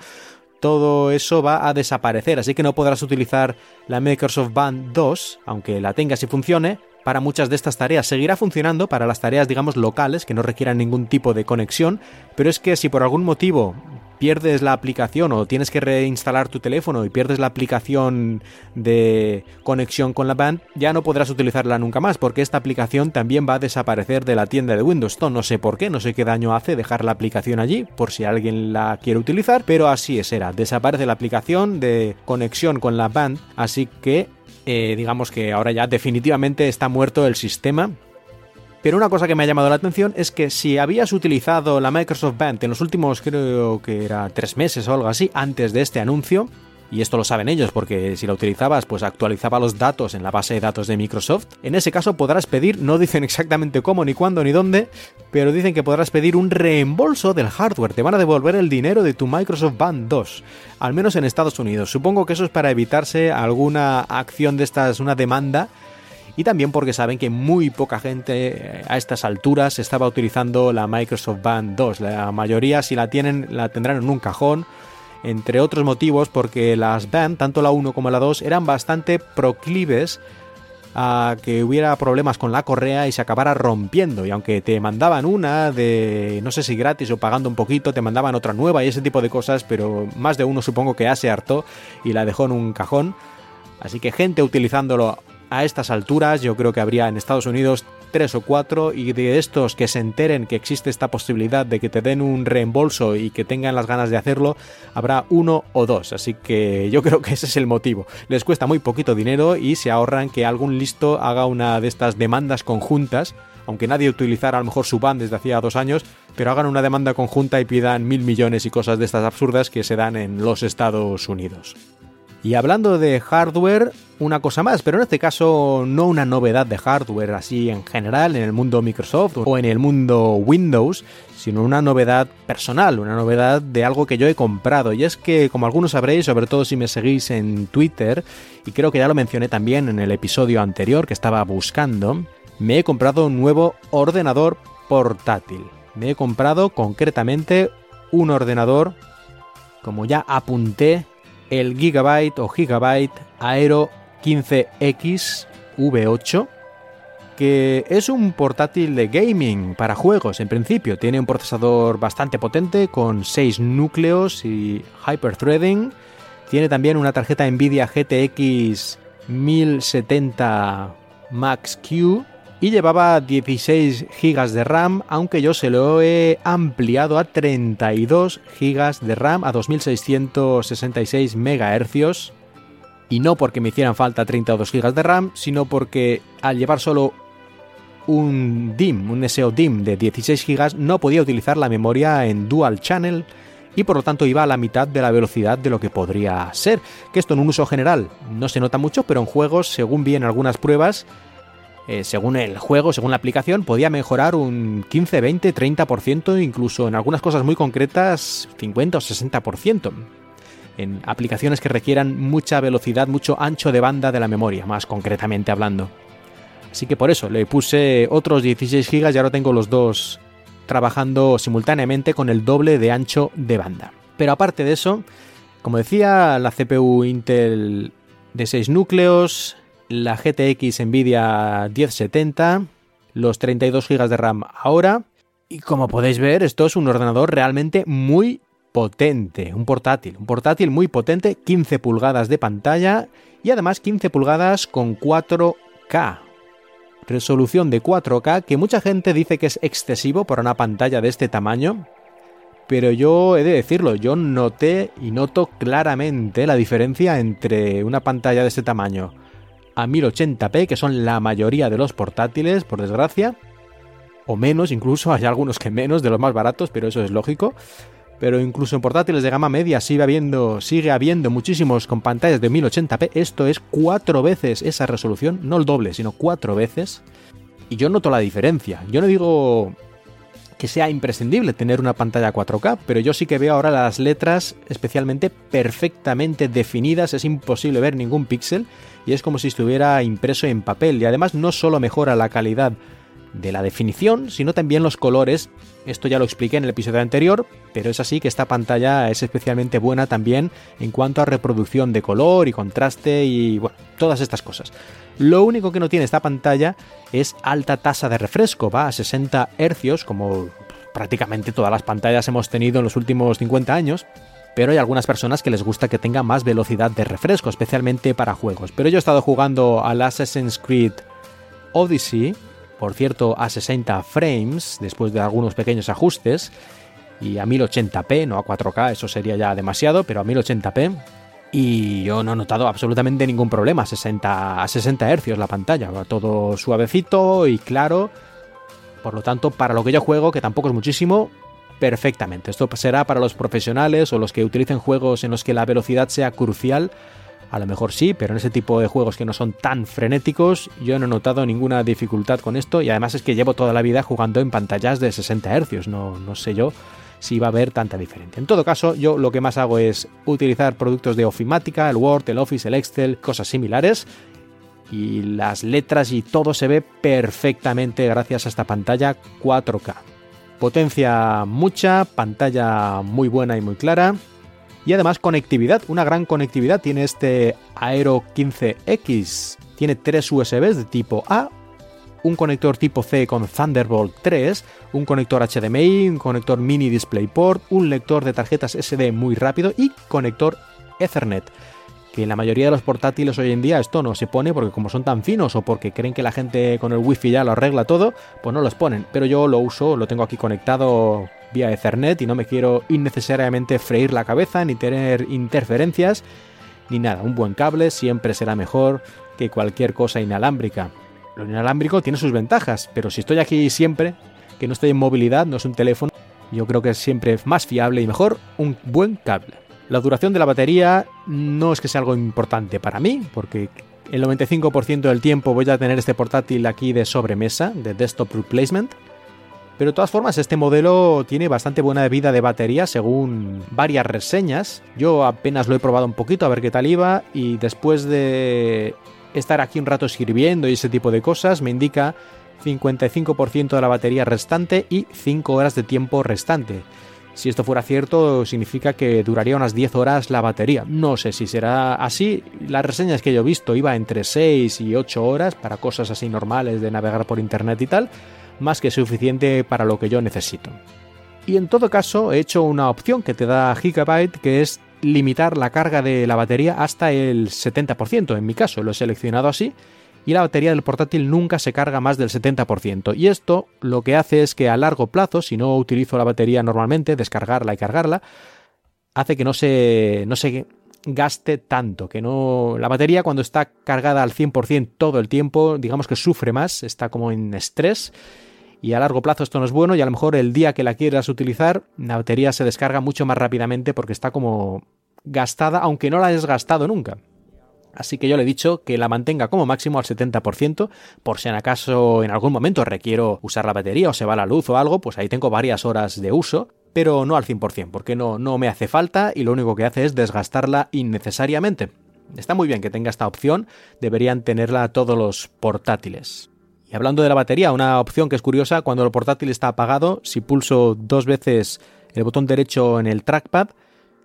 todo eso va a desaparecer, así que no podrás utilizar la Microsoft Band 2, aunque la tengas y funcione, para muchas de estas tareas. Seguirá funcionando para las tareas, digamos, locales, que no requieran ningún tipo de conexión, pero es que si por algún motivo pierdes la aplicación o tienes que reinstalar tu teléfono y pierdes la aplicación de conexión con la band, ya no podrás utilizarla nunca más porque esta aplicación también va a desaparecer de la tienda de Windows. No sé por qué, no sé qué daño hace dejar la aplicación allí por si alguien la quiere utilizar, pero así es, era. Desaparece la aplicación de conexión con la band, así que eh, digamos que ahora ya definitivamente está muerto el sistema. Pero una cosa que me ha llamado la atención es que si habías utilizado la Microsoft Band en los últimos, creo que era tres meses o algo así, antes de este anuncio, y esto lo saben ellos porque si la utilizabas pues actualizaba los datos en la base de datos de Microsoft, en ese caso podrás pedir, no dicen exactamente cómo, ni cuándo, ni dónde, pero dicen que podrás pedir un reembolso del hardware, te van a devolver el dinero de tu Microsoft Band 2, al menos en Estados Unidos. Supongo que eso es para evitarse alguna acción de estas, una demanda y también porque saben que muy poca gente eh, a estas alturas estaba utilizando la Microsoft Band 2. La mayoría si la tienen la tendrán en un cajón, entre otros motivos porque las Band, tanto la 1 como la 2, eran bastante proclives a que hubiera problemas con la correa y se acabara rompiendo. Y aunque te mandaban una de, no sé si gratis o pagando un poquito, te mandaban otra nueva y ese tipo de cosas, pero más de uno supongo que ya se hartó y la dejó en un cajón. Así que gente utilizándolo a estas alturas yo creo que habría en Estados Unidos tres o cuatro y de estos que se enteren que existe esta posibilidad de que te den un reembolso y que tengan las ganas de hacerlo, habrá uno o dos. Así que yo creo que ese es el motivo. Les cuesta muy poquito dinero y se ahorran que algún listo haga una de estas demandas conjuntas aunque nadie utilizara a lo mejor su ban desde hacía dos años, pero hagan una demanda conjunta y pidan mil millones y cosas de estas absurdas que se dan en los Estados Unidos. Y hablando de hardware, una cosa más, pero en este caso no una novedad de hardware así en general en el mundo Microsoft o en el mundo Windows, sino una novedad personal, una novedad de algo que yo he comprado. Y es que, como algunos sabréis, sobre todo si me seguís en Twitter, y creo que ya lo mencioné también en el episodio anterior que estaba buscando, me he comprado un nuevo ordenador portátil. Me he comprado concretamente un ordenador, como ya apunté el Gigabyte o Gigabyte Aero 15X V8, que es un portátil de gaming para juegos en principio. Tiene un procesador bastante potente con 6 núcleos y hyperthreading. Tiene también una tarjeta Nvidia GTX 1070 Max Q y llevaba 16 GB de RAM, aunque yo se lo he ampliado a 32 GB de RAM a 2666 MHz. Y no porque me hicieran falta 32 GB de RAM, sino porque al llevar solo un DIM, un SO DIM de 16 GB, no podía utilizar la memoria en dual channel y por lo tanto iba a la mitad de la velocidad de lo que podría ser. Que esto en un uso general no se nota mucho, pero en juegos, según vi algunas pruebas, eh, según el juego, según la aplicación, podía mejorar un 15, 20, 30%, incluso en algunas cosas muy concretas 50 o 60%. En aplicaciones que requieran mucha velocidad, mucho ancho de banda de la memoria, más concretamente hablando. Así que por eso le puse otros 16 GB y ahora tengo los dos trabajando simultáneamente con el doble de ancho de banda. Pero aparte de eso, como decía, la CPU Intel de 6 núcleos, la GTX Nvidia 1070, los 32 GB de RAM ahora. Y como podéis ver, esto es un ordenador realmente muy potente, un portátil, un portátil muy potente, 15 pulgadas de pantalla y además 15 pulgadas con 4K, resolución de 4K que mucha gente dice que es excesivo para una pantalla de este tamaño, pero yo he de decirlo, yo noté y noto claramente la diferencia entre una pantalla de este tamaño a 1080p, que son la mayoría de los portátiles, por desgracia, o menos, incluso hay algunos que menos de los más baratos, pero eso es lógico. Pero incluso en portátiles de gama media sigue habiendo, sigue habiendo muchísimos con pantallas de 1080p. Esto es cuatro veces esa resolución, no el doble, sino cuatro veces. Y yo noto la diferencia. Yo no digo que sea imprescindible tener una pantalla 4K, pero yo sí que veo ahora las letras especialmente perfectamente definidas, es imposible ver ningún píxel y es como si estuviera impreso en papel y además no solo mejora la calidad de la definición, sino también los colores. Esto ya lo expliqué en el episodio anterior, pero es así que esta pantalla es especialmente buena también en cuanto a reproducción de color y contraste y bueno, todas estas cosas. Lo único que no tiene esta pantalla es alta tasa de refresco, va a 60 Hz, como prácticamente todas las pantallas hemos tenido en los últimos 50 años, pero hay algunas personas que les gusta que tenga más velocidad de refresco, especialmente para juegos. Pero yo he estado jugando al Assassin's Creed Odyssey por cierto a 60 frames después de algunos pequeños ajustes y a 1080p, no a 4K, eso sería ya demasiado, pero a 1080p y yo no he notado absolutamente ningún problema, 60, a 60 Hz la pantalla, todo suavecito y claro, por lo tanto para lo que yo juego, que tampoco es muchísimo, perfectamente. Esto será para los profesionales o los que utilicen juegos en los que la velocidad sea crucial a lo mejor sí, pero en ese tipo de juegos que no son tan frenéticos, yo no he notado ninguna dificultad con esto y además es que llevo toda la vida jugando en pantallas de 60 Hz, no, no sé yo si va a haber tanta diferencia. En todo caso, yo lo que más hago es utilizar productos de ofimática, el Word, el Office, el Excel, cosas similares, y las letras y todo se ve perfectamente gracias a esta pantalla 4K. Potencia mucha, pantalla muy buena y muy clara, y además conectividad, una gran conectividad. Tiene este Aero 15X. Tiene tres USBs de tipo A, un conector tipo C con Thunderbolt 3, un conector HDMI, un conector mini DisplayPort, un lector de tarjetas SD muy rápido y conector Ethernet. Que en la mayoría de los portátiles hoy en día esto no se pone porque como son tan finos o porque creen que la gente con el wifi ya lo arregla todo, pues no los ponen. Pero yo lo uso, lo tengo aquí conectado vía Ethernet y no me quiero innecesariamente freír la cabeza ni tener interferencias ni nada. Un buen cable siempre será mejor que cualquier cosa inalámbrica. Lo inalámbrico tiene sus ventajas, pero si estoy aquí siempre, que no estoy en movilidad, no es un teléfono, yo creo que es siempre más fiable y mejor un buen cable. La duración de la batería no es que sea algo importante para mí, porque el 95% del tiempo voy a tener este portátil aquí de sobremesa, de desktop replacement, pero de todas formas, este modelo tiene bastante buena vida de batería según varias reseñas. Yo apenas lo he probado un poquito a ver qué tal iba y después de estar aquí un rato escribiendo y ese tipo de cosas, me indica 55% de la batería restante y 5 horas de tiempo restante. Si esto fuera cierto, significa que duraría unas 10 horas la batería. No sé si será así. Las reseñas que yo he visto iba entre 6 y 8 horas para cosas así normales de navegar por internet y tal más que suficiente para lo que yo necesito. Y en todo caso he hecho una opción que te da Gigabyte que es limitar la carga de la batería hasta el 70%, en mi caso lo he seleccionado así, y la batería del portátil nunca se carga más del 70%. Y esto lo que hace es que a largo plazo, si no utilizo la batería normalmente, descargarla y cargarla, hace que no se, no se gaste tanto, que no la batería cuando está cargada al 100% todo el tiempo, digamos que sufre más, está como en estrés y a largo plazo esto no es bueno y a lo mejor el día que la quieras utilizar la batería se descarga mucho más rápidamente porque está como gastada aunque no la hayas gastado nunca. Así que yo le he dicho que la mantenga como máximo al 70%, por si en acaso en algún momento requiero usar la batería o se va la luz o algo, pues ahí tengo varias horas de uso, pero no al 100%, porque no, no me hace falta y lo único que hace es desgastarla innecesariamente. Está muy bien que tenga esta opción, deberían tenerla todos los portátiles. Y hablando de la batería, una opción que es curiosa, cuando el portátil está apagado, si pulso dos veces el botón derecho en el trackpad,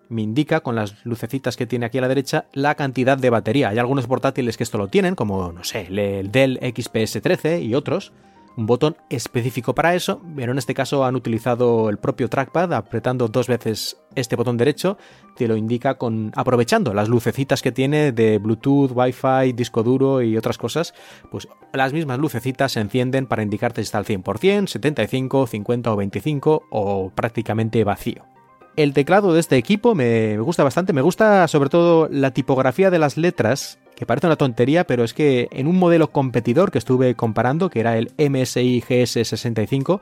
me indica con las lucecitas que tiene aquí a la derecha la cantidad de batería. Hay algunos portátiles que esto lo tienen, como, no sé, el Dell XPS 13 y otros. Un botón específico para eso, pero en este caso han utilizado el propio trackpad, apretando dos veces este botón derecho, te lo indica con aprovechando las lucecitas que tiene de Bluetooth, Wi-Fi, disco duro y otras cosas, pues las mismas lucecitas se encienden para indicarte si está al 100%, 75, 50 o 25 o prácticamente vacío. El teclado de este equipo me, gusta bastante, me gusta sobre todo la tipografía de las letras, que parece una tontería, pero es que en un modelo competidor que estuve comparando, que era el MSI GS65,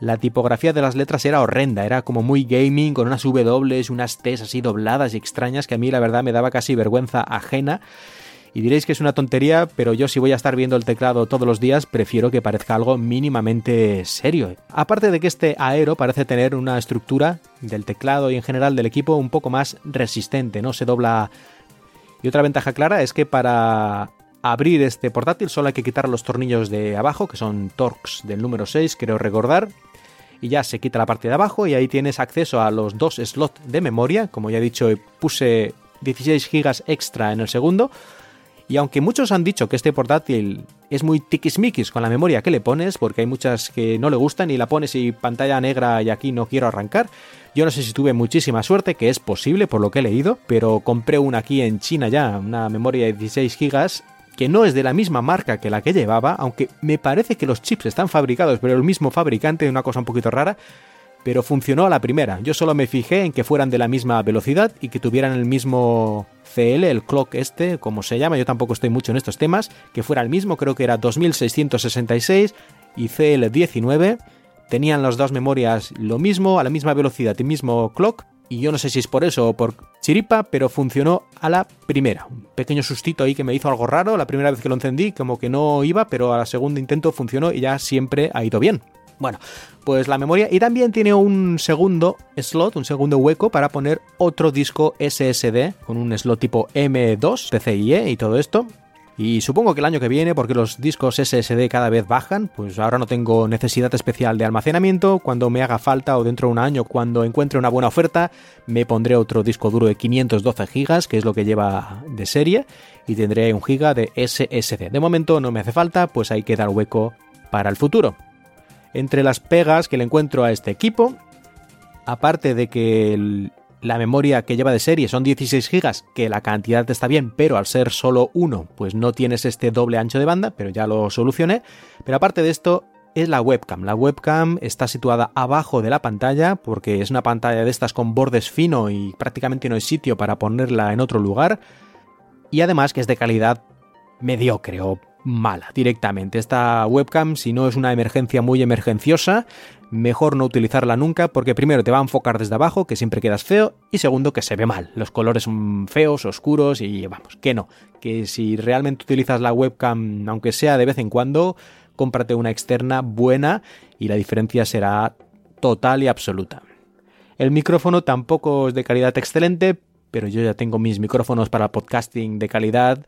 la tipografía de las letras era horrenda, era como muy gaming, con unas W, unas T's así dobladas y extrañas, que a mí la verdad me daba casi vergüenza ajena. Y diréis que es una tontería, pero yo si voy a estar viendo el teclado todos los días, prefiero que parezca algo mínimamente serio. Aparte de que este Aero parece tener una estructura del teclado y en general del equipo un poco más resistente, no se dobla. Y otra ventaja clara es que para abrir este portátil solo hay que quitar los tornillos de abajo, que son Torx del número 6, creo recordar. Y ya se quita la parte de abajo y ahí tienes acceso a los dos slots de memoria. Como ya he dicho, puse 16 GB extra en el segundo y aunque muchos han dicho que este portátil es muy tiquismiquis con la memoria que le pones, porque hay muchas que no le gustan y la pones y pantalla negra y aquí no quiero arrancar, yo no sé si tuve muchísima suerte, que es posible por lo que he leído, pero compré una aquí en China ya, una memoria de 16 GB que no es de la misma marca que la que llevaba, aunque me parece que los chips están fabricados por el mismo fabricante, una cosa un poquito rara, pero funcionó a la primera. Yo solo me fijé en que fueran de la misma velocidad y que tuvieran el mismo CL, el clock este, como se llama, yo tampoco estoy mucho en estos temas, que fuera el mismo, creo que era 2666 y CL19, tenían las dos memorias lo mismo, a la misma velocidad y mismo clock, y yo no sé si es por eso o por chiripa, pero funcionó a la primera. Un pequeño sustito ahí que me hizo algo raro, la primera vez que lo encendí, como que no iba, pero a la segunda intento funcionó y ya siempre ha ido bien. Bueno, pues la memoria y también tiene un segundo slot, un segundo hueco para poner otro disco SSD con un slot tipo M2, PCIe y todo esto. Y supongo que el año que viene, porque los discos SSD cada vez bajan, pues ahora no tengo necesidad especial de almacenamiento. Cuando me haga falta o dentro de un año, cuando encuentre una buena oferta, me pondré otro disco duro de 512 GB, que es lo que lleva de serie, y tendré un GB de SSD. De momento no me hace falta, pues ahí queda el hueco para el futuro. Entre las pegas que le encuentro a este equipo, aparte de que la memoria que lleva de serie son 16 GB, que la cantidad está bien, pero al ser solo uno, pues no tienes este doble ancho de banda, pero ya lo solucioné. Pero aparte de esto, es la webcam. La webcam está situada abajo de la pantalla porque es una pantalla de estas con bordes fino y prácticamente no hay sitio para ponerla en otro lugar. Y además que es de calidad mediocre o mala directamente. Esta webcam, si no es una emergencia muy emergenciosa, mejor no utilizarla nunca porque primero te va a enfocar desde abajo, que siempre quedas feo, y segundo que se ve mal. Los colores son feos, oscuros y vamos, que no. Que si realmente utilizas la webcam, aunque sea de vez en cuando, cómprate una externa buena y la diferencia será total y absoluta. El micrófono tampoco es de calidad excelente, pero yo ya tengo mis micrófonos para podcasting de calidad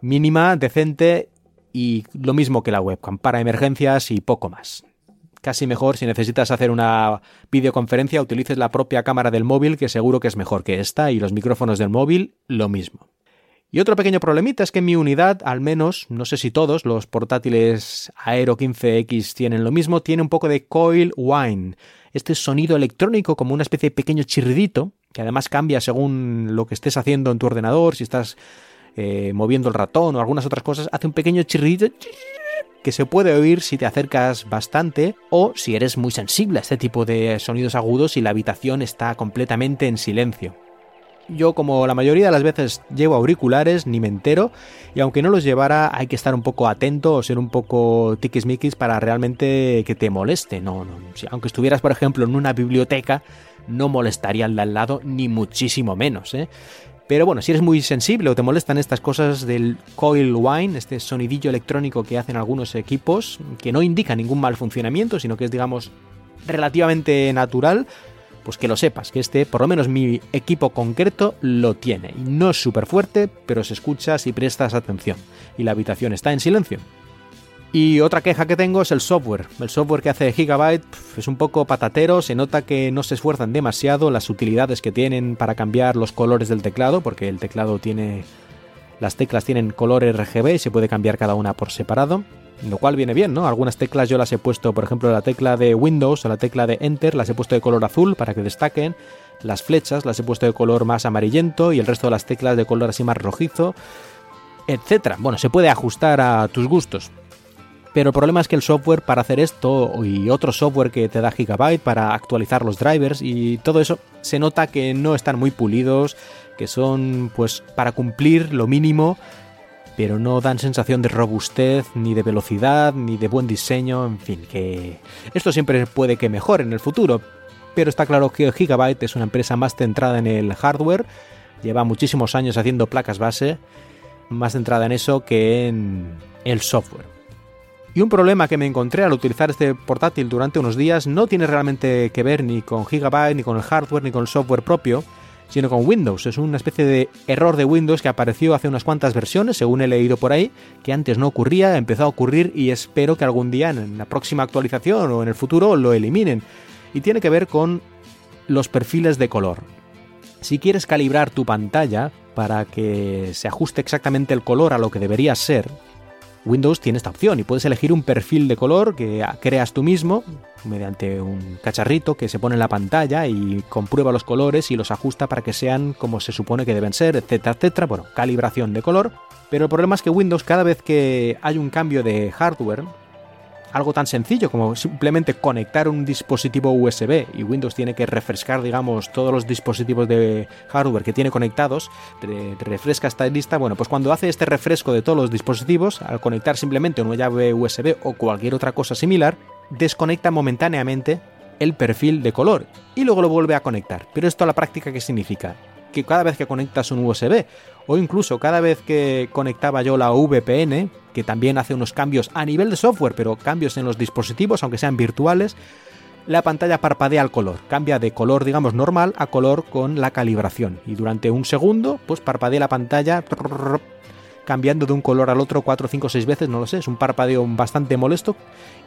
mínima, decente y lo mismo que la webcam, para emergencias y poco más. Casi mejor si necesitas hacer una videoconferencia utilices la propia cámara del móvil que seguro que es mejor que esta y los micrófonos del móvil lo mismo. Y otro pequeño problemita es que mi unidad, al menos, no sé si todos, los portátiles Aero 15X tienen lo mismo, tiene un poco de coil whine. Este sonido electrónico como una especie de pequeño chirridito, que además cambia según lo que estés haciendo en tu ordenador, si estás eh, moviendo el ratón o algunas otras cosas, hace un pequeño chirrito que se puede oír si te acercas bastante o si eres muy sensible a este tipo de sonidos agudos y la habitación está completamente en silencio. Yo como la mayoría de las veces llevo auriculares, ni me entero, y aunque no los llevara hay que estar un poco atento o ser un poco tiquismiquis para realmente que te moleste. No, no. aunque estuvieras, por ejemplo, en una biblioteca, no molestaría al al lado, ni muchísimo menos, ¿eh? Pero bueno, si eres muy sensible o te molestan estas cosas del coil wine, este sonidillo electrónico que hacen algunos equipos, que no indica ningún mal funcionamiento, sino que es, digamos, relativamente natural, pues que lo sepas, que este, por lo menos mi equipo concreto, lo tiene. Y no es súper fuerte, pero se escucha si prestas atención. Y la habitación está en silencio. Y otra queja que tengo es el software. El software que hace Gigabyte es un poco patatero, se nota que no se esfuerzan demasiado las utilidades que tienen para cambiar los colores del teclado, porque el teclado tiene... Las teclas tienen color RGB y se puede cambiar cada una por separado, lo cual viene bien, ¿no? Algunas teclas yo las he puesto, por ejemplo, la tecla de Windows o la tecla de Enter, las he puesto de color azul para que destaquen, las flechas las he puesto de color más amarillento y el resto de las teclas de color así más rojizo, etcétera. Bueno, se puede ajustar a tus gustos. Pero el problema es que el software para hacer esto y otro software que te da Gigabyte para actualizar los drivers y todo eso, se nota que no están muy pulidos, que son pues para cumplir lo mínimo, pero no dan sensación de robustez, ni de velocidad, ni de buen diseño, en fin, que esto siempre puede que mejore en el futuro, pero está claro que Gigabyte es una empresa más centrada en el hardware, lleva muchísimos años haciendo placas base, más centrada en eso que en el software. Y un problema que me encontré al utilizar este portátil durante unos días no tiene realmente que ver ni con Gigabyte, ni con el hardware, ni con el software propio, sino con Windows. Es una especie de error de Windows que apareció hace unas cuantas versiones, según he leído por ahí, que antes no ocurría, empezó a ocurrir y espero que algún día en la próxima actualización o en el futuro lo eliminen. Y tiene que ver con los perfiles de color. Si quieres calibrar tu pantalla para que se ajuste exactamente el color a lo que debería ser, Windows tiene esta opción y puedes elegir un perfil de color que creas tú mismo mediante un cacharrito que se pone en la pantalla y comprueba los colores y los ajusta para que sean como se supone que deben ser, etcétera, etcétera. Bueno, calibración de color. Pero el problema es que Windows cada vez que hay un cambio de hardware, algo tan sencillo como simplemente conectar un dispositivo USB y Windows tiene que refrescar, digamos, todos los dispositivos de hardware que tiene conectados, refresca esta lista, bueno, pues cuando hace este refresco de todos los dispositivos, al conectar simplemente una llave USB o cualquier otra cosa similar, desconecta momentáneamente el perfil de color y luego lo vuelve a conectar. Pero esto a la práctica, ¿qué significa? Que cada vez que conectas un USB o incluso cada vez que conectaba yo la VPN, que también hace unos cambios a nivel de software, pero cambios en los dispositivos, aunque sean virtuales, la pantalla parpadea al color, cambia de color, digamos, normal a color con la calibración. Y durante un segundo, pues parpadea la pantalla cambiando de un color al otro 4, 5, 6 veces, no lo sé, es un parpadeo bastante molesto.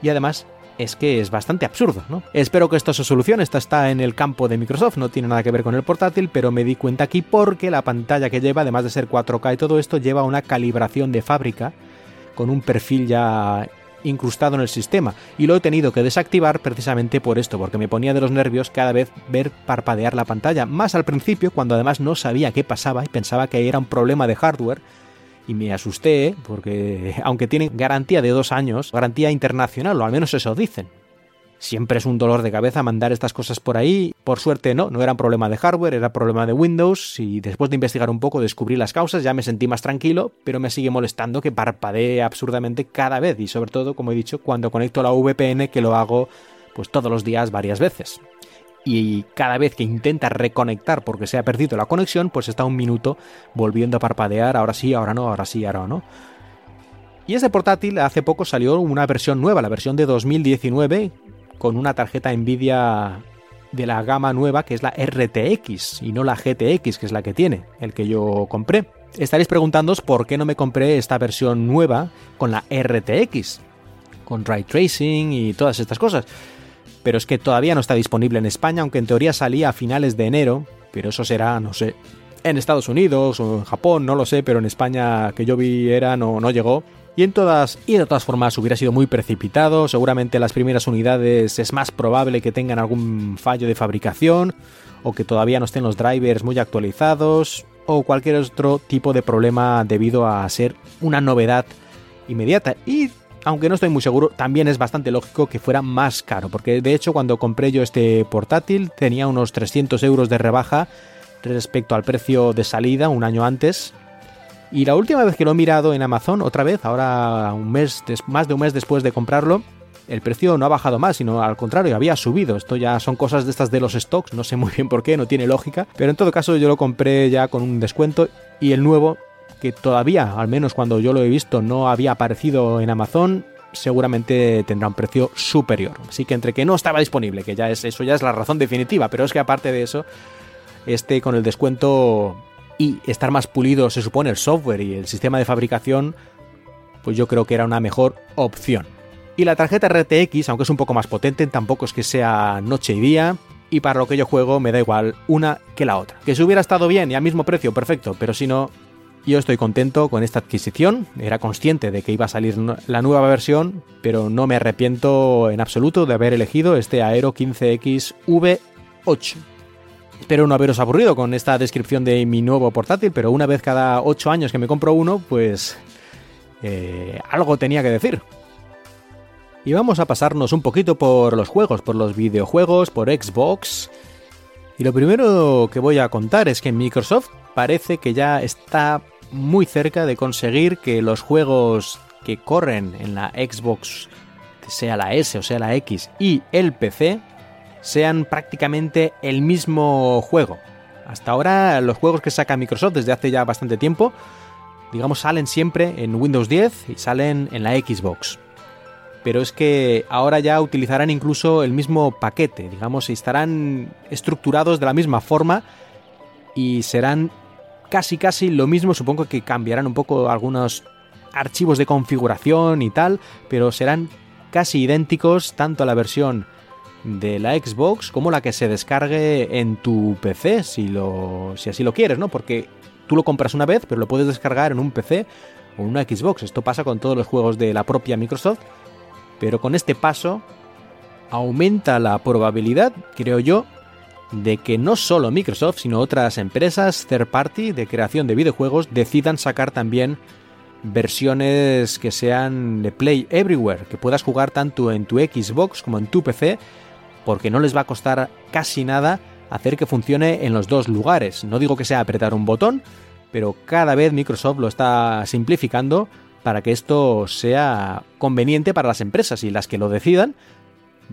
Y además es que es bastante absurdo, ¿no? Espero que esto se solucione, esto está en el campo de Microsoft, no tiene nada que ver con el portátil, pero me di cuenta aquí porque la pantalla que lleva, además de ser 4K y todo esto, lleva una calibración de fábrica con un perfil ya incrustado en el sistema y lo he tenido que desactivar precisamente por esto, porque me ponía de los nervios cada vez ver parpadear la pantalla, más al principio cuando además no sabía qué pasaba y pensaba que era un problema de hardware y me asusté porque aunque tienen garantía de dos años, garantía internacional, o al menos eso dicen, Siempre es un dolor de cabeza mandar estas cosas por ahí. Por suerte no, no era un problema de hardware, era problema de Windows y después de investigar un poco descubrí las causas, ya me sentí más tranquilo, pero me sigue molestando que parpadee absurdamente cada vez y sobre todo, como he dicho, cuando conecto la VPN que lo hago pues todos los días varias veces. Y cada vez que intenta reconectar porque se ha perdido la conexión, pues está un minuto volviendo a parpadear, ahora sí, ahora no, ahora sí, ahora no. Y ese portátil hace poco salió una versión nueva, la versión de 2019, con una tarjeta Nvidia de la gama nueva que es la RTX y no la GTX que es la que tiene, el que yo compré. Estaréis preguntándoos por qué no me compré esta versión nueva con la RTX, con ray tracing y todas estas cosas. Pero es que todavía no está disponible en España, aunque en teoría salía a finales de enero, pero eso será, no sé, en Estados Unidos o en Japón, no lo sé, pero en España que yo vi era no, no llegó. Y en todas y de todas formas hubiera sido muy precipitado, seguramente las primeras unidades es más probable que tengan algún fallo de fabricación o que todavía no estén los drivers muy actualizados o cualquier otro tipo de problema debido a ser una novedad inmediata y aunque no estoy muy seguro, también es bastante lógico que fuera más caro, porque de hecho cuando compré yo este portátil tenía unos 300 euros de rebaja respecto al precio de salida un año antes. Y la última vez que lo he mirado en Amazon, otra vez, ahora un mes, más de un mes después de comprarlo, el precio no ha bajado más, sino al contrario, había subido. Esto ya son cosas de estas de los stocks, no sé muy bien por qué, no tiene lógica. Pero en todo caso yo lo compré ya con un descuento y el nuevo, que todavía, al menos cuando yo lo he visto, no había aparecido en Amazon, seguramente tendrá un precio superior. Así que entre que no estaba disponible, que ya es eso ya es la razón definitiva, pero es que aparte de eso, este con el descuento y estar más pulido se supone el software y el sistema de fabricación, pues yo creo que era una mejor opción. Y la tarjeta RTX, aunque es un poco más potente, tampoco es que sea noche y día. Y para lo que yo juego me da igual una que la otra. Que si hubiera estado bien y al mismo precio, perfecto. Pero si no, yo estoy contento con esta adquisición, era consciente de que iba a salir la nueva versión, pero no me arrepiento en absoluto de haber elegido este Aero 15X V8. Espero no haberos aburrido con esta descripción de mi nuevo portátil, pero una vez cada 8 años que me compro uno, pues eh, algo tenía que decir. Y vamos a pasarnos un poquito por los juegos, por los videojuegos, por Xbox. Y lo primero que voy a contar es que Microsoft parece que ya está muy cerca de conseguir que los juegos que corren en la Xbox, sea la S o sea la X, y el PC, sean prácticamente el mismo juego. Hasta ahora los juegos que saca Microsoft desde hace ya bastante tiempo, digamos, salen siempre en Windows 10 y salen en la Xbox. Pero es que ahora ya utilizarán incluso el mismo paquete, digamos, y estarán estructurados de la misma forma y serán casi casi lo mismo, supongo que cambiarán un poco algunos archivos de configuración y tal, pero serán casi idénticos tanto a la versión de la Xbox como la que se descargue en tu PC, si, lo, si así lo quieres, ¿no? Porque tú lo compras una vez, pero lo puedes descargar en un PC o una Xbox. Esto pasa con todos los juegos de la propia Microsoft, pero con este paso aumenta la probabilidad, creo yo, de que no solo Microsoft, sino otras empresas third party de creación de videojuegos decidan sacar también versiones que sean de Play Everywhere, que puedas jugar tanto en tu Xbox como en tu PC, porque no les va a costar casi nada hacer que funcione en los dos lugares. No digo que sea apretar un botón, pero cada vez Microsoft lo está simplificando para que esto sea conveniente para las empresas y las que lo decidan,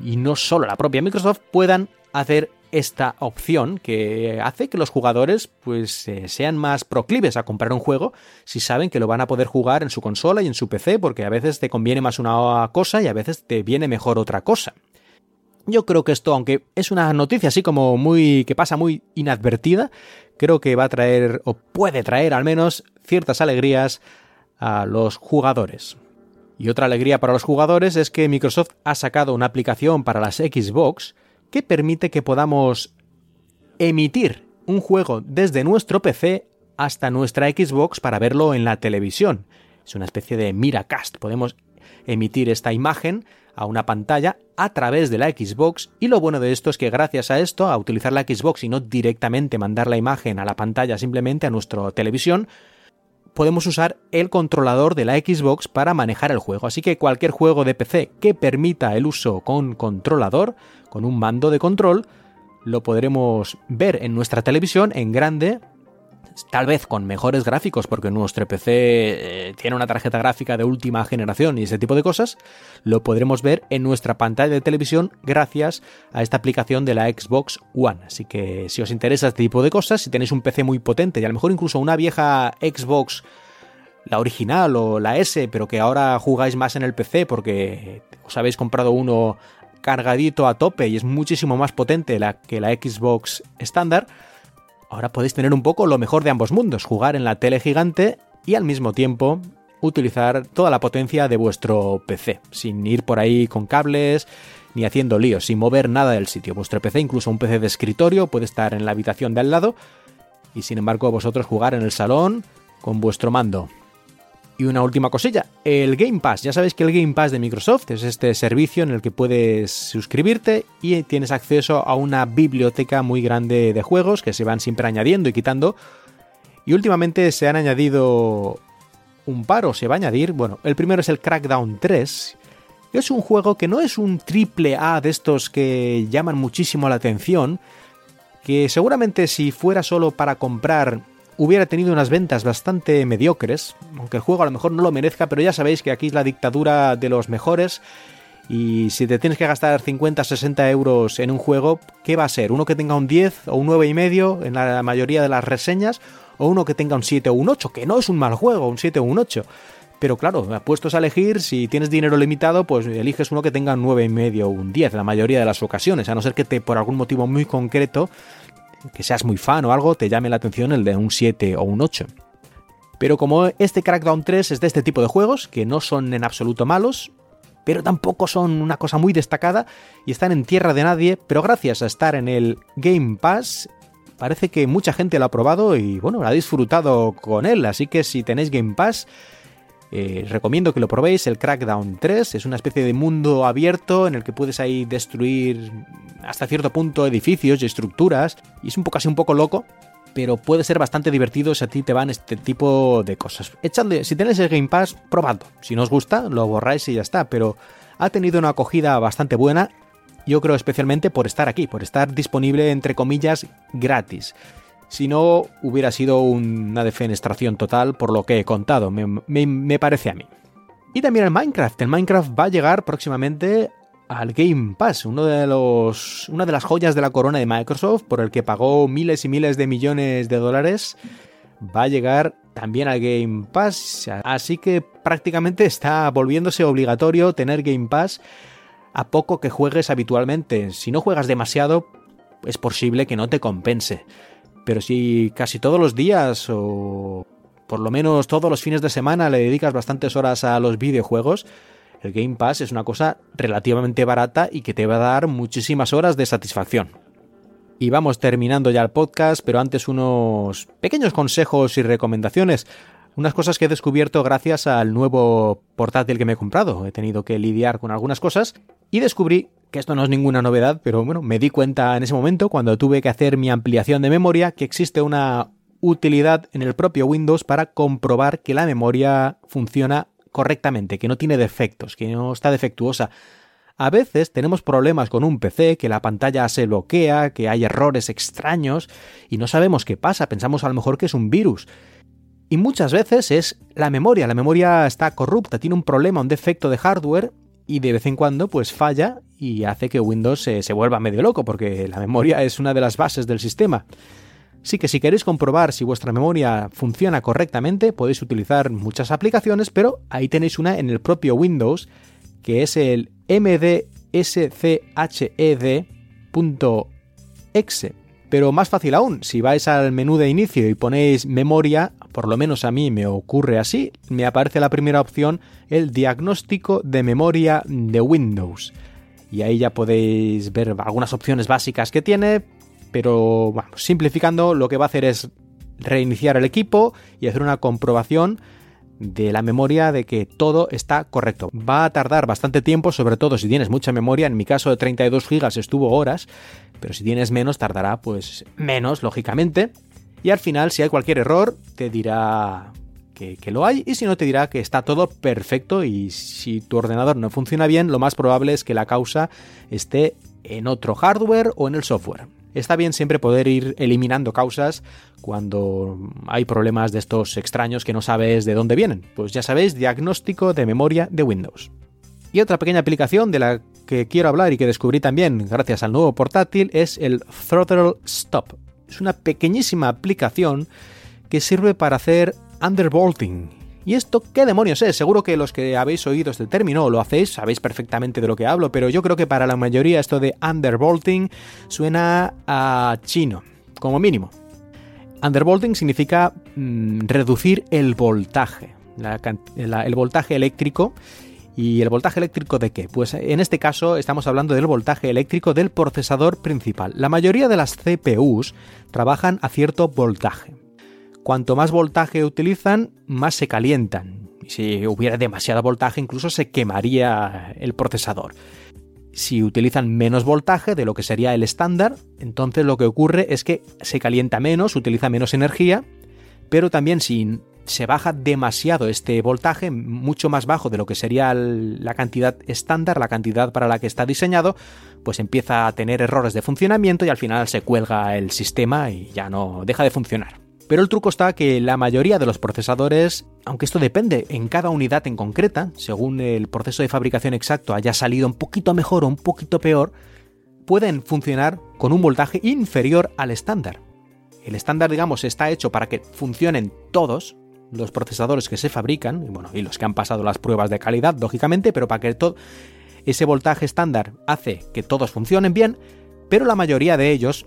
y no solo la propia Microsoft, puedan hacer esta opción que hace que los jugadores pues eh, sean más proclives a comprar un juego si saben que lo van a poder jugar en su consola y en su PC porque a veces te conviene más una cosa y a veces te viene mejor otra cosa. Yo creo que esto, aunque es una noticia así como muy que pasa muy inadvertida, creo que va a traer o puede traer al menos ciertas alegrías a los jugadores. Y otra alegría para los jugadores es que Microsoft ha sacado una aplicación para las Xbox que permite que podamos emitir un juego desde nuestro PC hasta nuestra Xbox para verlo en la televisión. Es una especie de Miracast. Podemos emitir esta imagen a una pantalla a través de la Xbox y lo bueno de esto es que gracias a esto, a utilizar la Xbox y no directamente mandar la imagen a la pantalla simplemente a nuestra televisión, podemos usar el controlador de la Xbox para manejar el juego. Así que cualquier juego de PC que permita el uso con controlador con un mando de control, lo podremos ver en nuestra televisión en grande, tal vez con mejores gráficos, porque nuestro PC eh, tiene una tarjeta gráfica de última generación y ese tipo de cosas, lo podremos ver en nuestra pantalla de televisión gracias a esta aplicación de la Xbox One. Así que si os interesa este tipo de cosas, si tenéis un PC muy potente y a lo mejor incluso una vieja Xbox la original o la S, pero que ahora jugáis más en el PC porque os habéis comprado uno cargadito a tope y es muchísimo más potente que la Xbox estándar, ahora podéis tener un poco lo mejor de ambos mundos, jugar en la tele gigante y al mismo tiempo utilizar toda la potencia de vuestro PC, sin ir por ahí con cables ni haciendo líos, sin mover nada del sitio. Vuestro PC, incluso un PC de escritorio, puede estar en la habitación de al lado y sin embargo vosotros jugar en el salón con vuestro mando. Y una última cosilla, el Game Pass. Ya sabéis que el Game Pass de Microsoft es este servicio en el que puedes suscribirte y tienes acceso a una biblioteca muy grande de juegos que se van siempre añadiendo y quitando. Y últimamente se han añadido un par o se va a añadir. Bueno, el primero es el Crackdown 3. Es un juego que no es un triple A de estos que llaman muchísimo la atención, que seguramente si fuera solo para comprar hubiera tenido unas ventas bastante mediocres, aunque el juego a lo mejor no lo merezca, pero ya sabéis que aquí es la dictadura de los mejores y si te tienes que gastar 50, 60 euros en un juego, ¿qué va a ser? ¿Uno que tenga un 10 o un 9,5 en la mayoría de las reseñas? ¿O uno que tenga un 7 o un 8? Que no es un mal juego, un 7 o un 8. Pero claro, puestos a elegir, si tienes dinero limitado, pues eliges uno que tenga un 9,5 o un 10, la mayoría de las ocasiones, a no ser que te, por algún motivo muy concreto que seas muy fan o algo, te llame la atención el de un 7 o un 8. Pero como este Crackdown 3 es de este tipo de juegos, que no son en absoluto malos, pero tampoco son una cosa muy destacada y están en tierra de nadie, pero gracias a estar en el Game Pass, parece que mucha gente lo ha probado y bueno, ha disfrutado con él, así que si tenéis Game Pass, eh, recomiendo que lo probéis, el Crackdown 3 es una especie de mundo abierto en el que puedes ahí destruir hasta cierto punto edificios y estructuras y es un poco así un poco loco, pero puede ser bastante divertido si a ti te van este tipo de cosas. Echadle, si tenéis el Game Pass, probadlo. Si no os gusta, lo borráis y ya está, pero ha tenido una acogida bastante buena, yo creo especialmente por estar aquí, por estar disponible entre comillas gratis. Si no, hubiera sido una defenestración total por lo que he contado, me, parece a mí. Y también el Minecraft. El Minecraft va a llegar próximamente al Game Pass, uno de los, una de las joyas de la corona de Microsoft, por el que pagó miles y miles de millones de dólares, va a llegar también al Game Pass. Así que prácticamente está volviéndose obligatorio tener Game Pass a poco que juegues habitualmente. Si no juegas demasiado, es posible que no te compense. Pero si casi todos los días o por lo menos todos los fines de semana le dedicas bastantes horas a los videojuegos, el Game Pass es una cosa relativamente barata y que te va a dar muchísimas horas de satisfacción. Y vamos terminando ya el podcast, pero antes unos pequeños consejos y recomendaciones. Unas cosas que he descubierto gracias al nuevo portátil que me he comprado. He tenido que lidiar con algunas cosas y descubrí que esto no es ninguna novedad, pero bueno, me di cuenta en ese momento cuando tuve que hacer mi ampliación de memoria que existe una utilidad en el propio Windows para comprobar que la memoria funciona correctamente, que no tiene defectos, que no está defectuosa. A veces tenemos problemas con un PC, que la pantalla se bloquea, que hay errores extraños y no sabemos qué pasa, pensamos a lo mejor que es un virus. Y muchas veces es la memoria, la memoria está corrupta, tiene un problema, un defecto de hardware y de vez en cuando pues falla y hace que Windows se, vuelva medio loco porque la memoria es una de las bases del sistema. Sí que si queréis comprobar si vuestra memoria funciona correctamente podéis utilizar muchas aplicaciones, pero ahí tenéis una en el propio Windows que es el mdsched.exe. Pero más fácil aún, si vais al menú de inicio y ponéis memoria, por lo menos a mí me ocurre así, me aparece la primera opción, el diagnóstico de memoria de Windows. Y ahí ya podéis ver algunas opciones básicas que tiene, pero bueno, simplificando lo que va a hacer es reiniciar el equipo y hacer una comprobación de la memoria de que todo está correcto. Va a tardar bastante tiempo, sobre todo si tienes mucha memoria. En mi caso de 32 GB estuvo horas, pero si tienes menos tardará pues menos, lógicamente. Y al final, si hay cualquier error, te dirá que, lo hay y si no te dirá que está todo perfecto y si tu ordenador no funciona bien, lo más probable es que la causa esté en otro hardware o en el software. Está bien siempre poder ir eliminando causas cuando hay problemas de estos extraños que no sabes de dónde vienen. Pues ya sabéis, diagnóstico de memoria de Windows. Y otra pequeña aplicación de la que quiero hablar y que descubrí también gracias al nuevo portátil es el Throttle Stop. Es una pequeñísima aplicación que sirve para hacer undervolting. ¿Y esto qué demonios es? Seguro que los que habéis oído este término lo hacéis, sabéis perfectamente de lo que hablo, pero yo creo que para la mayoría esto de undervolting suena a chino, como mínimo. Undervolting significa mm, reducir el voltaje, el voltaje eléctrico ¿Y el voltaje eléctrico de qué? Pues en este caso estamos hablando del voltaje eléctrico del procesador principal. La mayoría de las CPUs trabajan a cierto voltaje. Cuanto más voltaje utilizan, más se calientan. Si hubiera demasiado voltaje, incluso se quemaría el procesador. Si utilizan menos voltaje de lo que sería el estándar, entonces lo que ocurre es que se calienta menos, utiliza menos energía, pero también si se baja demasiado este voltaje, mucho más bajo de lo que sería la cantidad estándar, la cantidad para la que está diseñado, pues empieza a tener errores de funcionamiento y al final se cuelga el sistema y ya no deja de funcionar. Pero el truco está que la mayoría de los procesadores, aunque esto depende en cada unidad en concreta, según el proceso de fabricación exacto haya salido un poquito mejor o un poquito peor, pueden funcionar con un voltaje inferior al estándar. El estándar, digamos, está hecho para que funcionen todos los procesadores que se fabrican, y bueno, y los que han pasado las pruebas de calidad, lógicamente, pero para que todo ese voltaje estándar hace que todos funcionen bien, pero la mayoría de ellos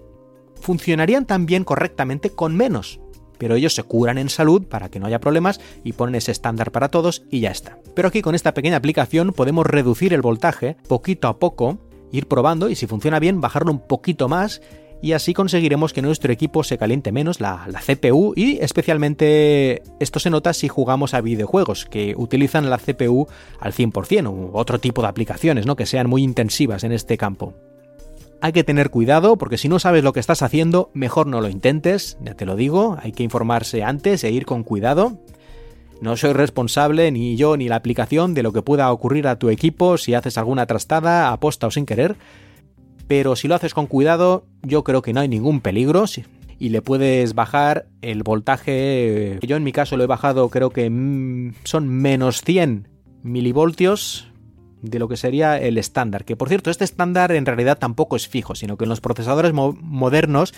funcionarían también correctamente con menos. Pero ellos se curan en salud para que no haya problemas y ponen ese estándar para todos y ya está. Pero aquí con esta pequeña aplicación podemos reducir el voltaje poquito a poco, ir probando y si funciona bien bajarlo un poquito más y así conseguiremos que nuestro equipo se caliente menos la, CPU y especialmente esto se nota si jugamos a videojuegos que utilizan la CPU al 100% u otro tipo de aplicaciones ¿no? que sean muy intensivas en este campo. Hay que tener cuidado porque si no sabes lo que estás haciendo, mejor no lo intentes, ya te lo digo, hay que informarse antes e ir con cuidado. No soy responsable, ni yo ni la aplicación, de lo que pueda ocurrir a tu equipo si haces alguna trastada, aposta o sin querer pero si lo haces con cuidado, yo creo que no hay ningún peligro y le puedes bajar el voltaje. Yo en mi caso lo he bajado, creo que mm, son menos 100 milivoltios de lo que sería el estándar. Que por cierto, este estándar en realidad tampoco es fijo, sino que en los procesadores modernos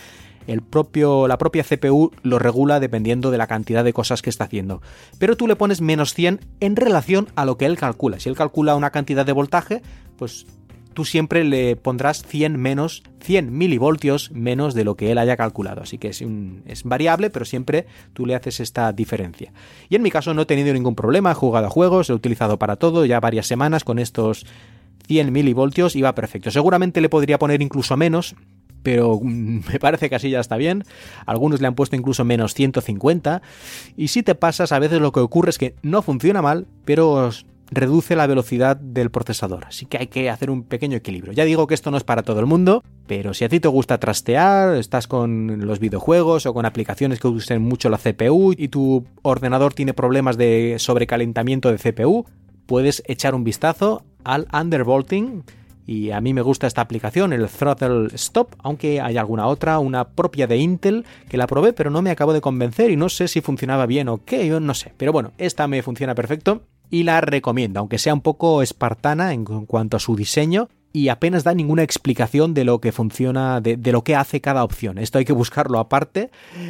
el propio, la propia CPU lo regula dependiendo de la cantidad de cosas que está haciendo. Pero tú le pones menos 100 en relación a lo que él calcula. Si él calcula una cantidad de voltaje, pues tú siempre le pondrás 100 menos, 100 milivoltios menos de lo que él haya calculado. Así que es, es variable, pero siempre tú le haces esta diferencia. Y en mi caso no he tenido ningún problema, he jugado a juegos, he utilizado para todo ya varias semanas con estos 100 milivoltios y va perfecto. Seguramente le podría poner incluso menos, pero mm, me parece que así ya está bien. Algunos le han puesto incluso menos 150. Y si te pasas, a veces lo que ocurre es que no funciona mal, pero reduce la velocidad del procesador, así que hay que hacer un pequeño equilibrio. Ya digo que esto no es para todo el mundo, pero si a ti te gusta trastear, estás con los videojuegos o con aplicaciones que usen mucho la CPU y tu ordenador tiene problemas de sobrecalentamiento de CPU, puedes echar un vistazo al undervolting y a mí me gusta esta aplicación, el Throttle Stop, aunque hay alguna otra, una propia de Intel, que la probé pero no me acabo de convencer y no sé si funcionaba bien o qué, yo no sé. Pero bueno, esta me funciona perfecto y la recomiendo, aunque sea un poco espartana en cuanto a su diseño y apenas da ninguna explicación de lo que funciona, de, lo que hace cada opción. Esto hay que buscarlo aparte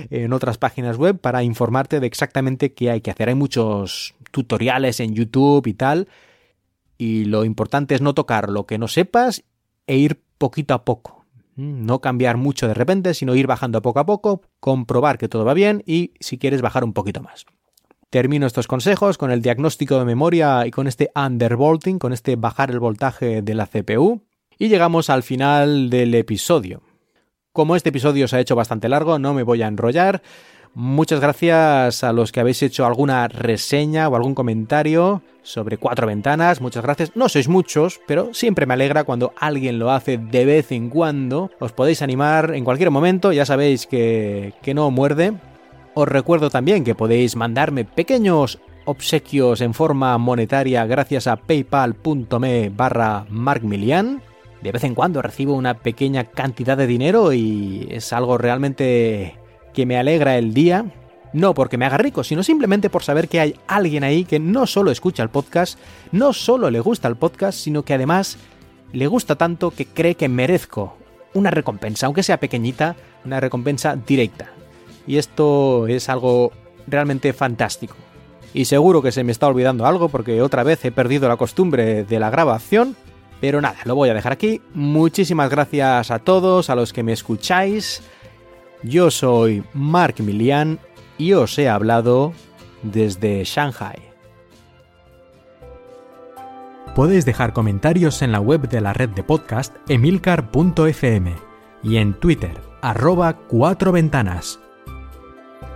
en otras páginas web para informarte de exactamente qué hay que hacer. Hay muchos tutoriales en YouTube y tal, y lo importante es no tocar lo que no sepas e ir poquito a poco. No cambiar mucho de repente, sino ir bajando poco a poco, comprobar que todo va bien y si quieres bajar un poquito más. Termino estos consejos con el diagnóstico de memoria y con este undervolting, con este bajar el voltaje de la CPU. Y llegamos al final del episodio. Como este episodio se ha hecho bastante largo, no me voy a enrollar. Muchas gracias a los que habéis hecho alguna reseña o algún comentario sobre cuatro ventanas. Muchas gracias. No sois muchos, pero siempre me alegra cuando alguien lo hace de vez en cuando. Os podéis animar en cualquier momento, ya sabéis que, que no muerde. Os recuerdo también que podéis mandarme pequeños obsequios en forma monetaria gracias a paypal.me barra markmilian. De vez en cuando recibo una pequeña cantidad de dinero y es algo realmente que me alegra el día. No porque me haga rico, sino simplemente por saber que hay alguien ahí que no solo escucha el podcast, no solo le gusta el podcast, sino que además le gusta tanto que cree que merezco una recompensa, aunque sea pequeñita, una recompensa directa y esto es algo realmente fantástico. Y seguro que se me está olvidando algo porque otra vez he perdido la costumbre de la grabación, pero nada, lo voy a dejar aquí. Muchísimas gracias a todos, a los que me escucháis. Yo soy Mark Milian y os he hablado desde Shanghai. Podéis dejar comentarios en la web de la red de podcast emilcar.fm y en Twitter, arroba cuatro ventanas.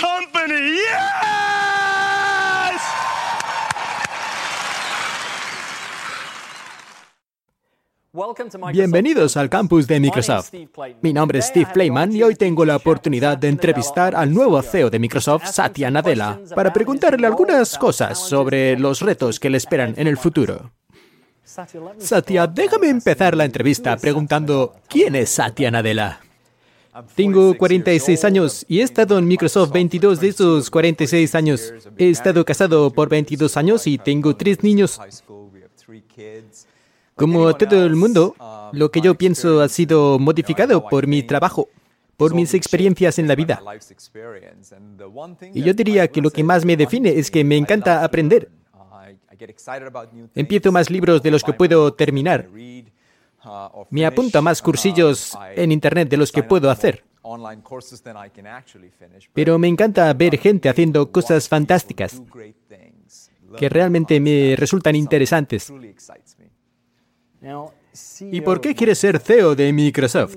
company. Yes! Bienvenidos al campus de Microsoft. Mi nombre es Steve Playman y hoy tengo la oportunidad de entrevistar al nuevo CEO de Microsoft, Satya Nadella, para preguntarle algunas cosas sobre los retos que le esperan en el futuro. Satya, déjame empezar la entrevista preguntando ¿quién es Satya Nadella? Tengo 46 años y he estado en Microsoft 22 de esos 46 años. He estado casado por 22 años y tengo tres niños. Como todo el mundo, lo que yo pienso ha sido modificado por mi trabajo, por mis experiencias en la vida. Y yo diría que lo que más me define es que me encanta aprender. Empiezo más libros de los que puedo terminar. Me apunto a más cursillos en Internet de los que puedo hacer. Pero me encanta ver gente haciendo cosas fantásticas que realmente me resultan interesantes. ¿Y por qué quieres ser CEO de Microsoft?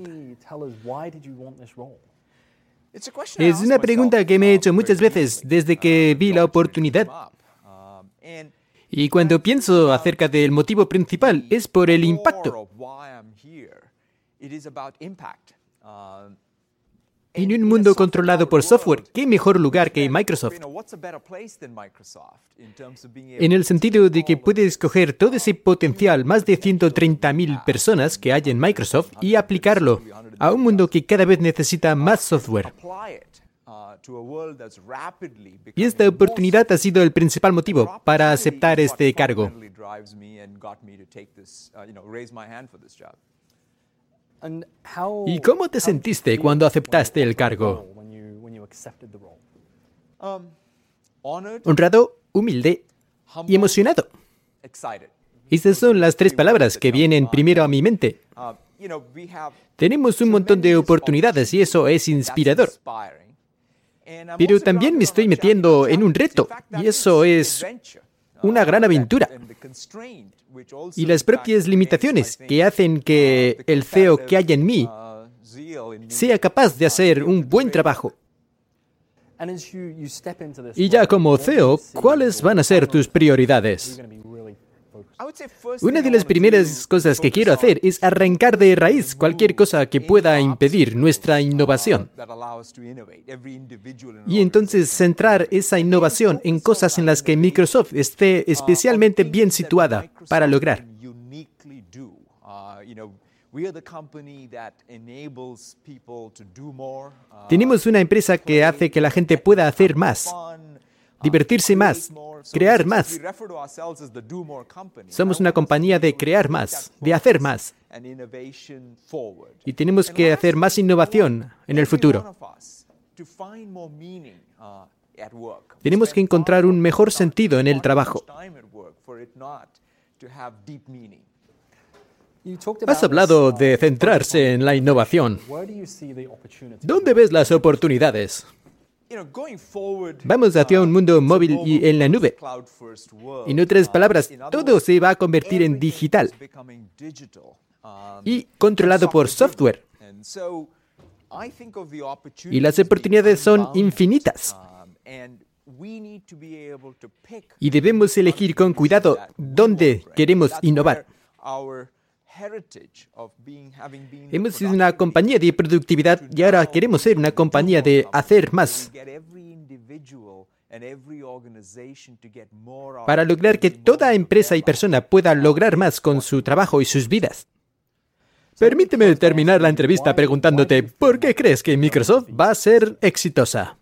Es una pregunta que me he hecho muchas veces desde que vi la oportunidad. Y cuando pienso acerca del motivo principal es por el impacto. En un mundo controlado por software, ¿qué mejor lugar que Microsoft? En el sentido de que puedes coger todo ese potencial, más de 130.000 personas que hay en Microsoft, y aplicarlo a un mundo que cada vez necesita más software. Y esta oportunidad ha sido el principal motivo para aceptar este cargo. ¿Y cómo te sentiste cuando aceptaste el cargo? Honrado, humilde y emocionado. Estas son las tres palabras que vienen primero a mi mente. Tenemos un montón de oportunidades y eso es inspirador. Pero también me estoy metiendo en un reto y eso es una gran aventura y las propias limitaciones que hacen que el CEO que hay en mí sea capaz de hacer un buen trabajo. Y ya como CEO, ¿cuáles van a ser tus prioridades? Una de las primeras cosas que quiero hacer es arrancar de raíz cualquier cosa que pueda impedir nuestra innovación. Y entonces centrar esa innovación en cosas en las que Microsoft esté especialmente bien situada para lograr. Tenemos una empresa que hace que la gente pueda hacer más, divertirse más, crear más. Somos una compañía de crear más, de hacer más. Y tenemos que hacer más innovación en el futuro. Tenemos que encontrar un mejor sentido en el trabajo. Has hablado de centrarse en la innovación. ¿Dónde ves las oportunidades? Vamos hacia un mundo móvil y en la nube. En otras palabras, todo se va a convertir en digital y controlado por software. Y las oportunidades son infinitas. Y debemos elegir con cuidado dónde queremos innovar. Hemos sido una compañía de productividad y ahora queremos ser una compañía de hacer más. Para lograr que toda empresa y persona pueda lograr más con su trabajo y sus vidas. Permíteme terminar la entrevista preguntándote, ¿por qué crees que Microsoft va a ser exitosa?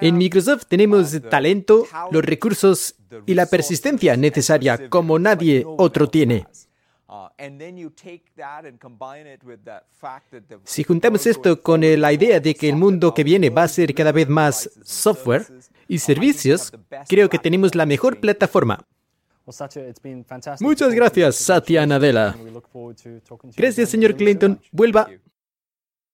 En Microsoft tenemos talento, los recursos y la persistencia necesaria como nadie otro tiene. Si juntamos esto con la idea de que el mundo que viene va a ser cada vez más software y servicios, creo que tenemos la mejor plataforma. Muchas gracias, Satya Nadella. Gracias, señor Clinton. Vuelva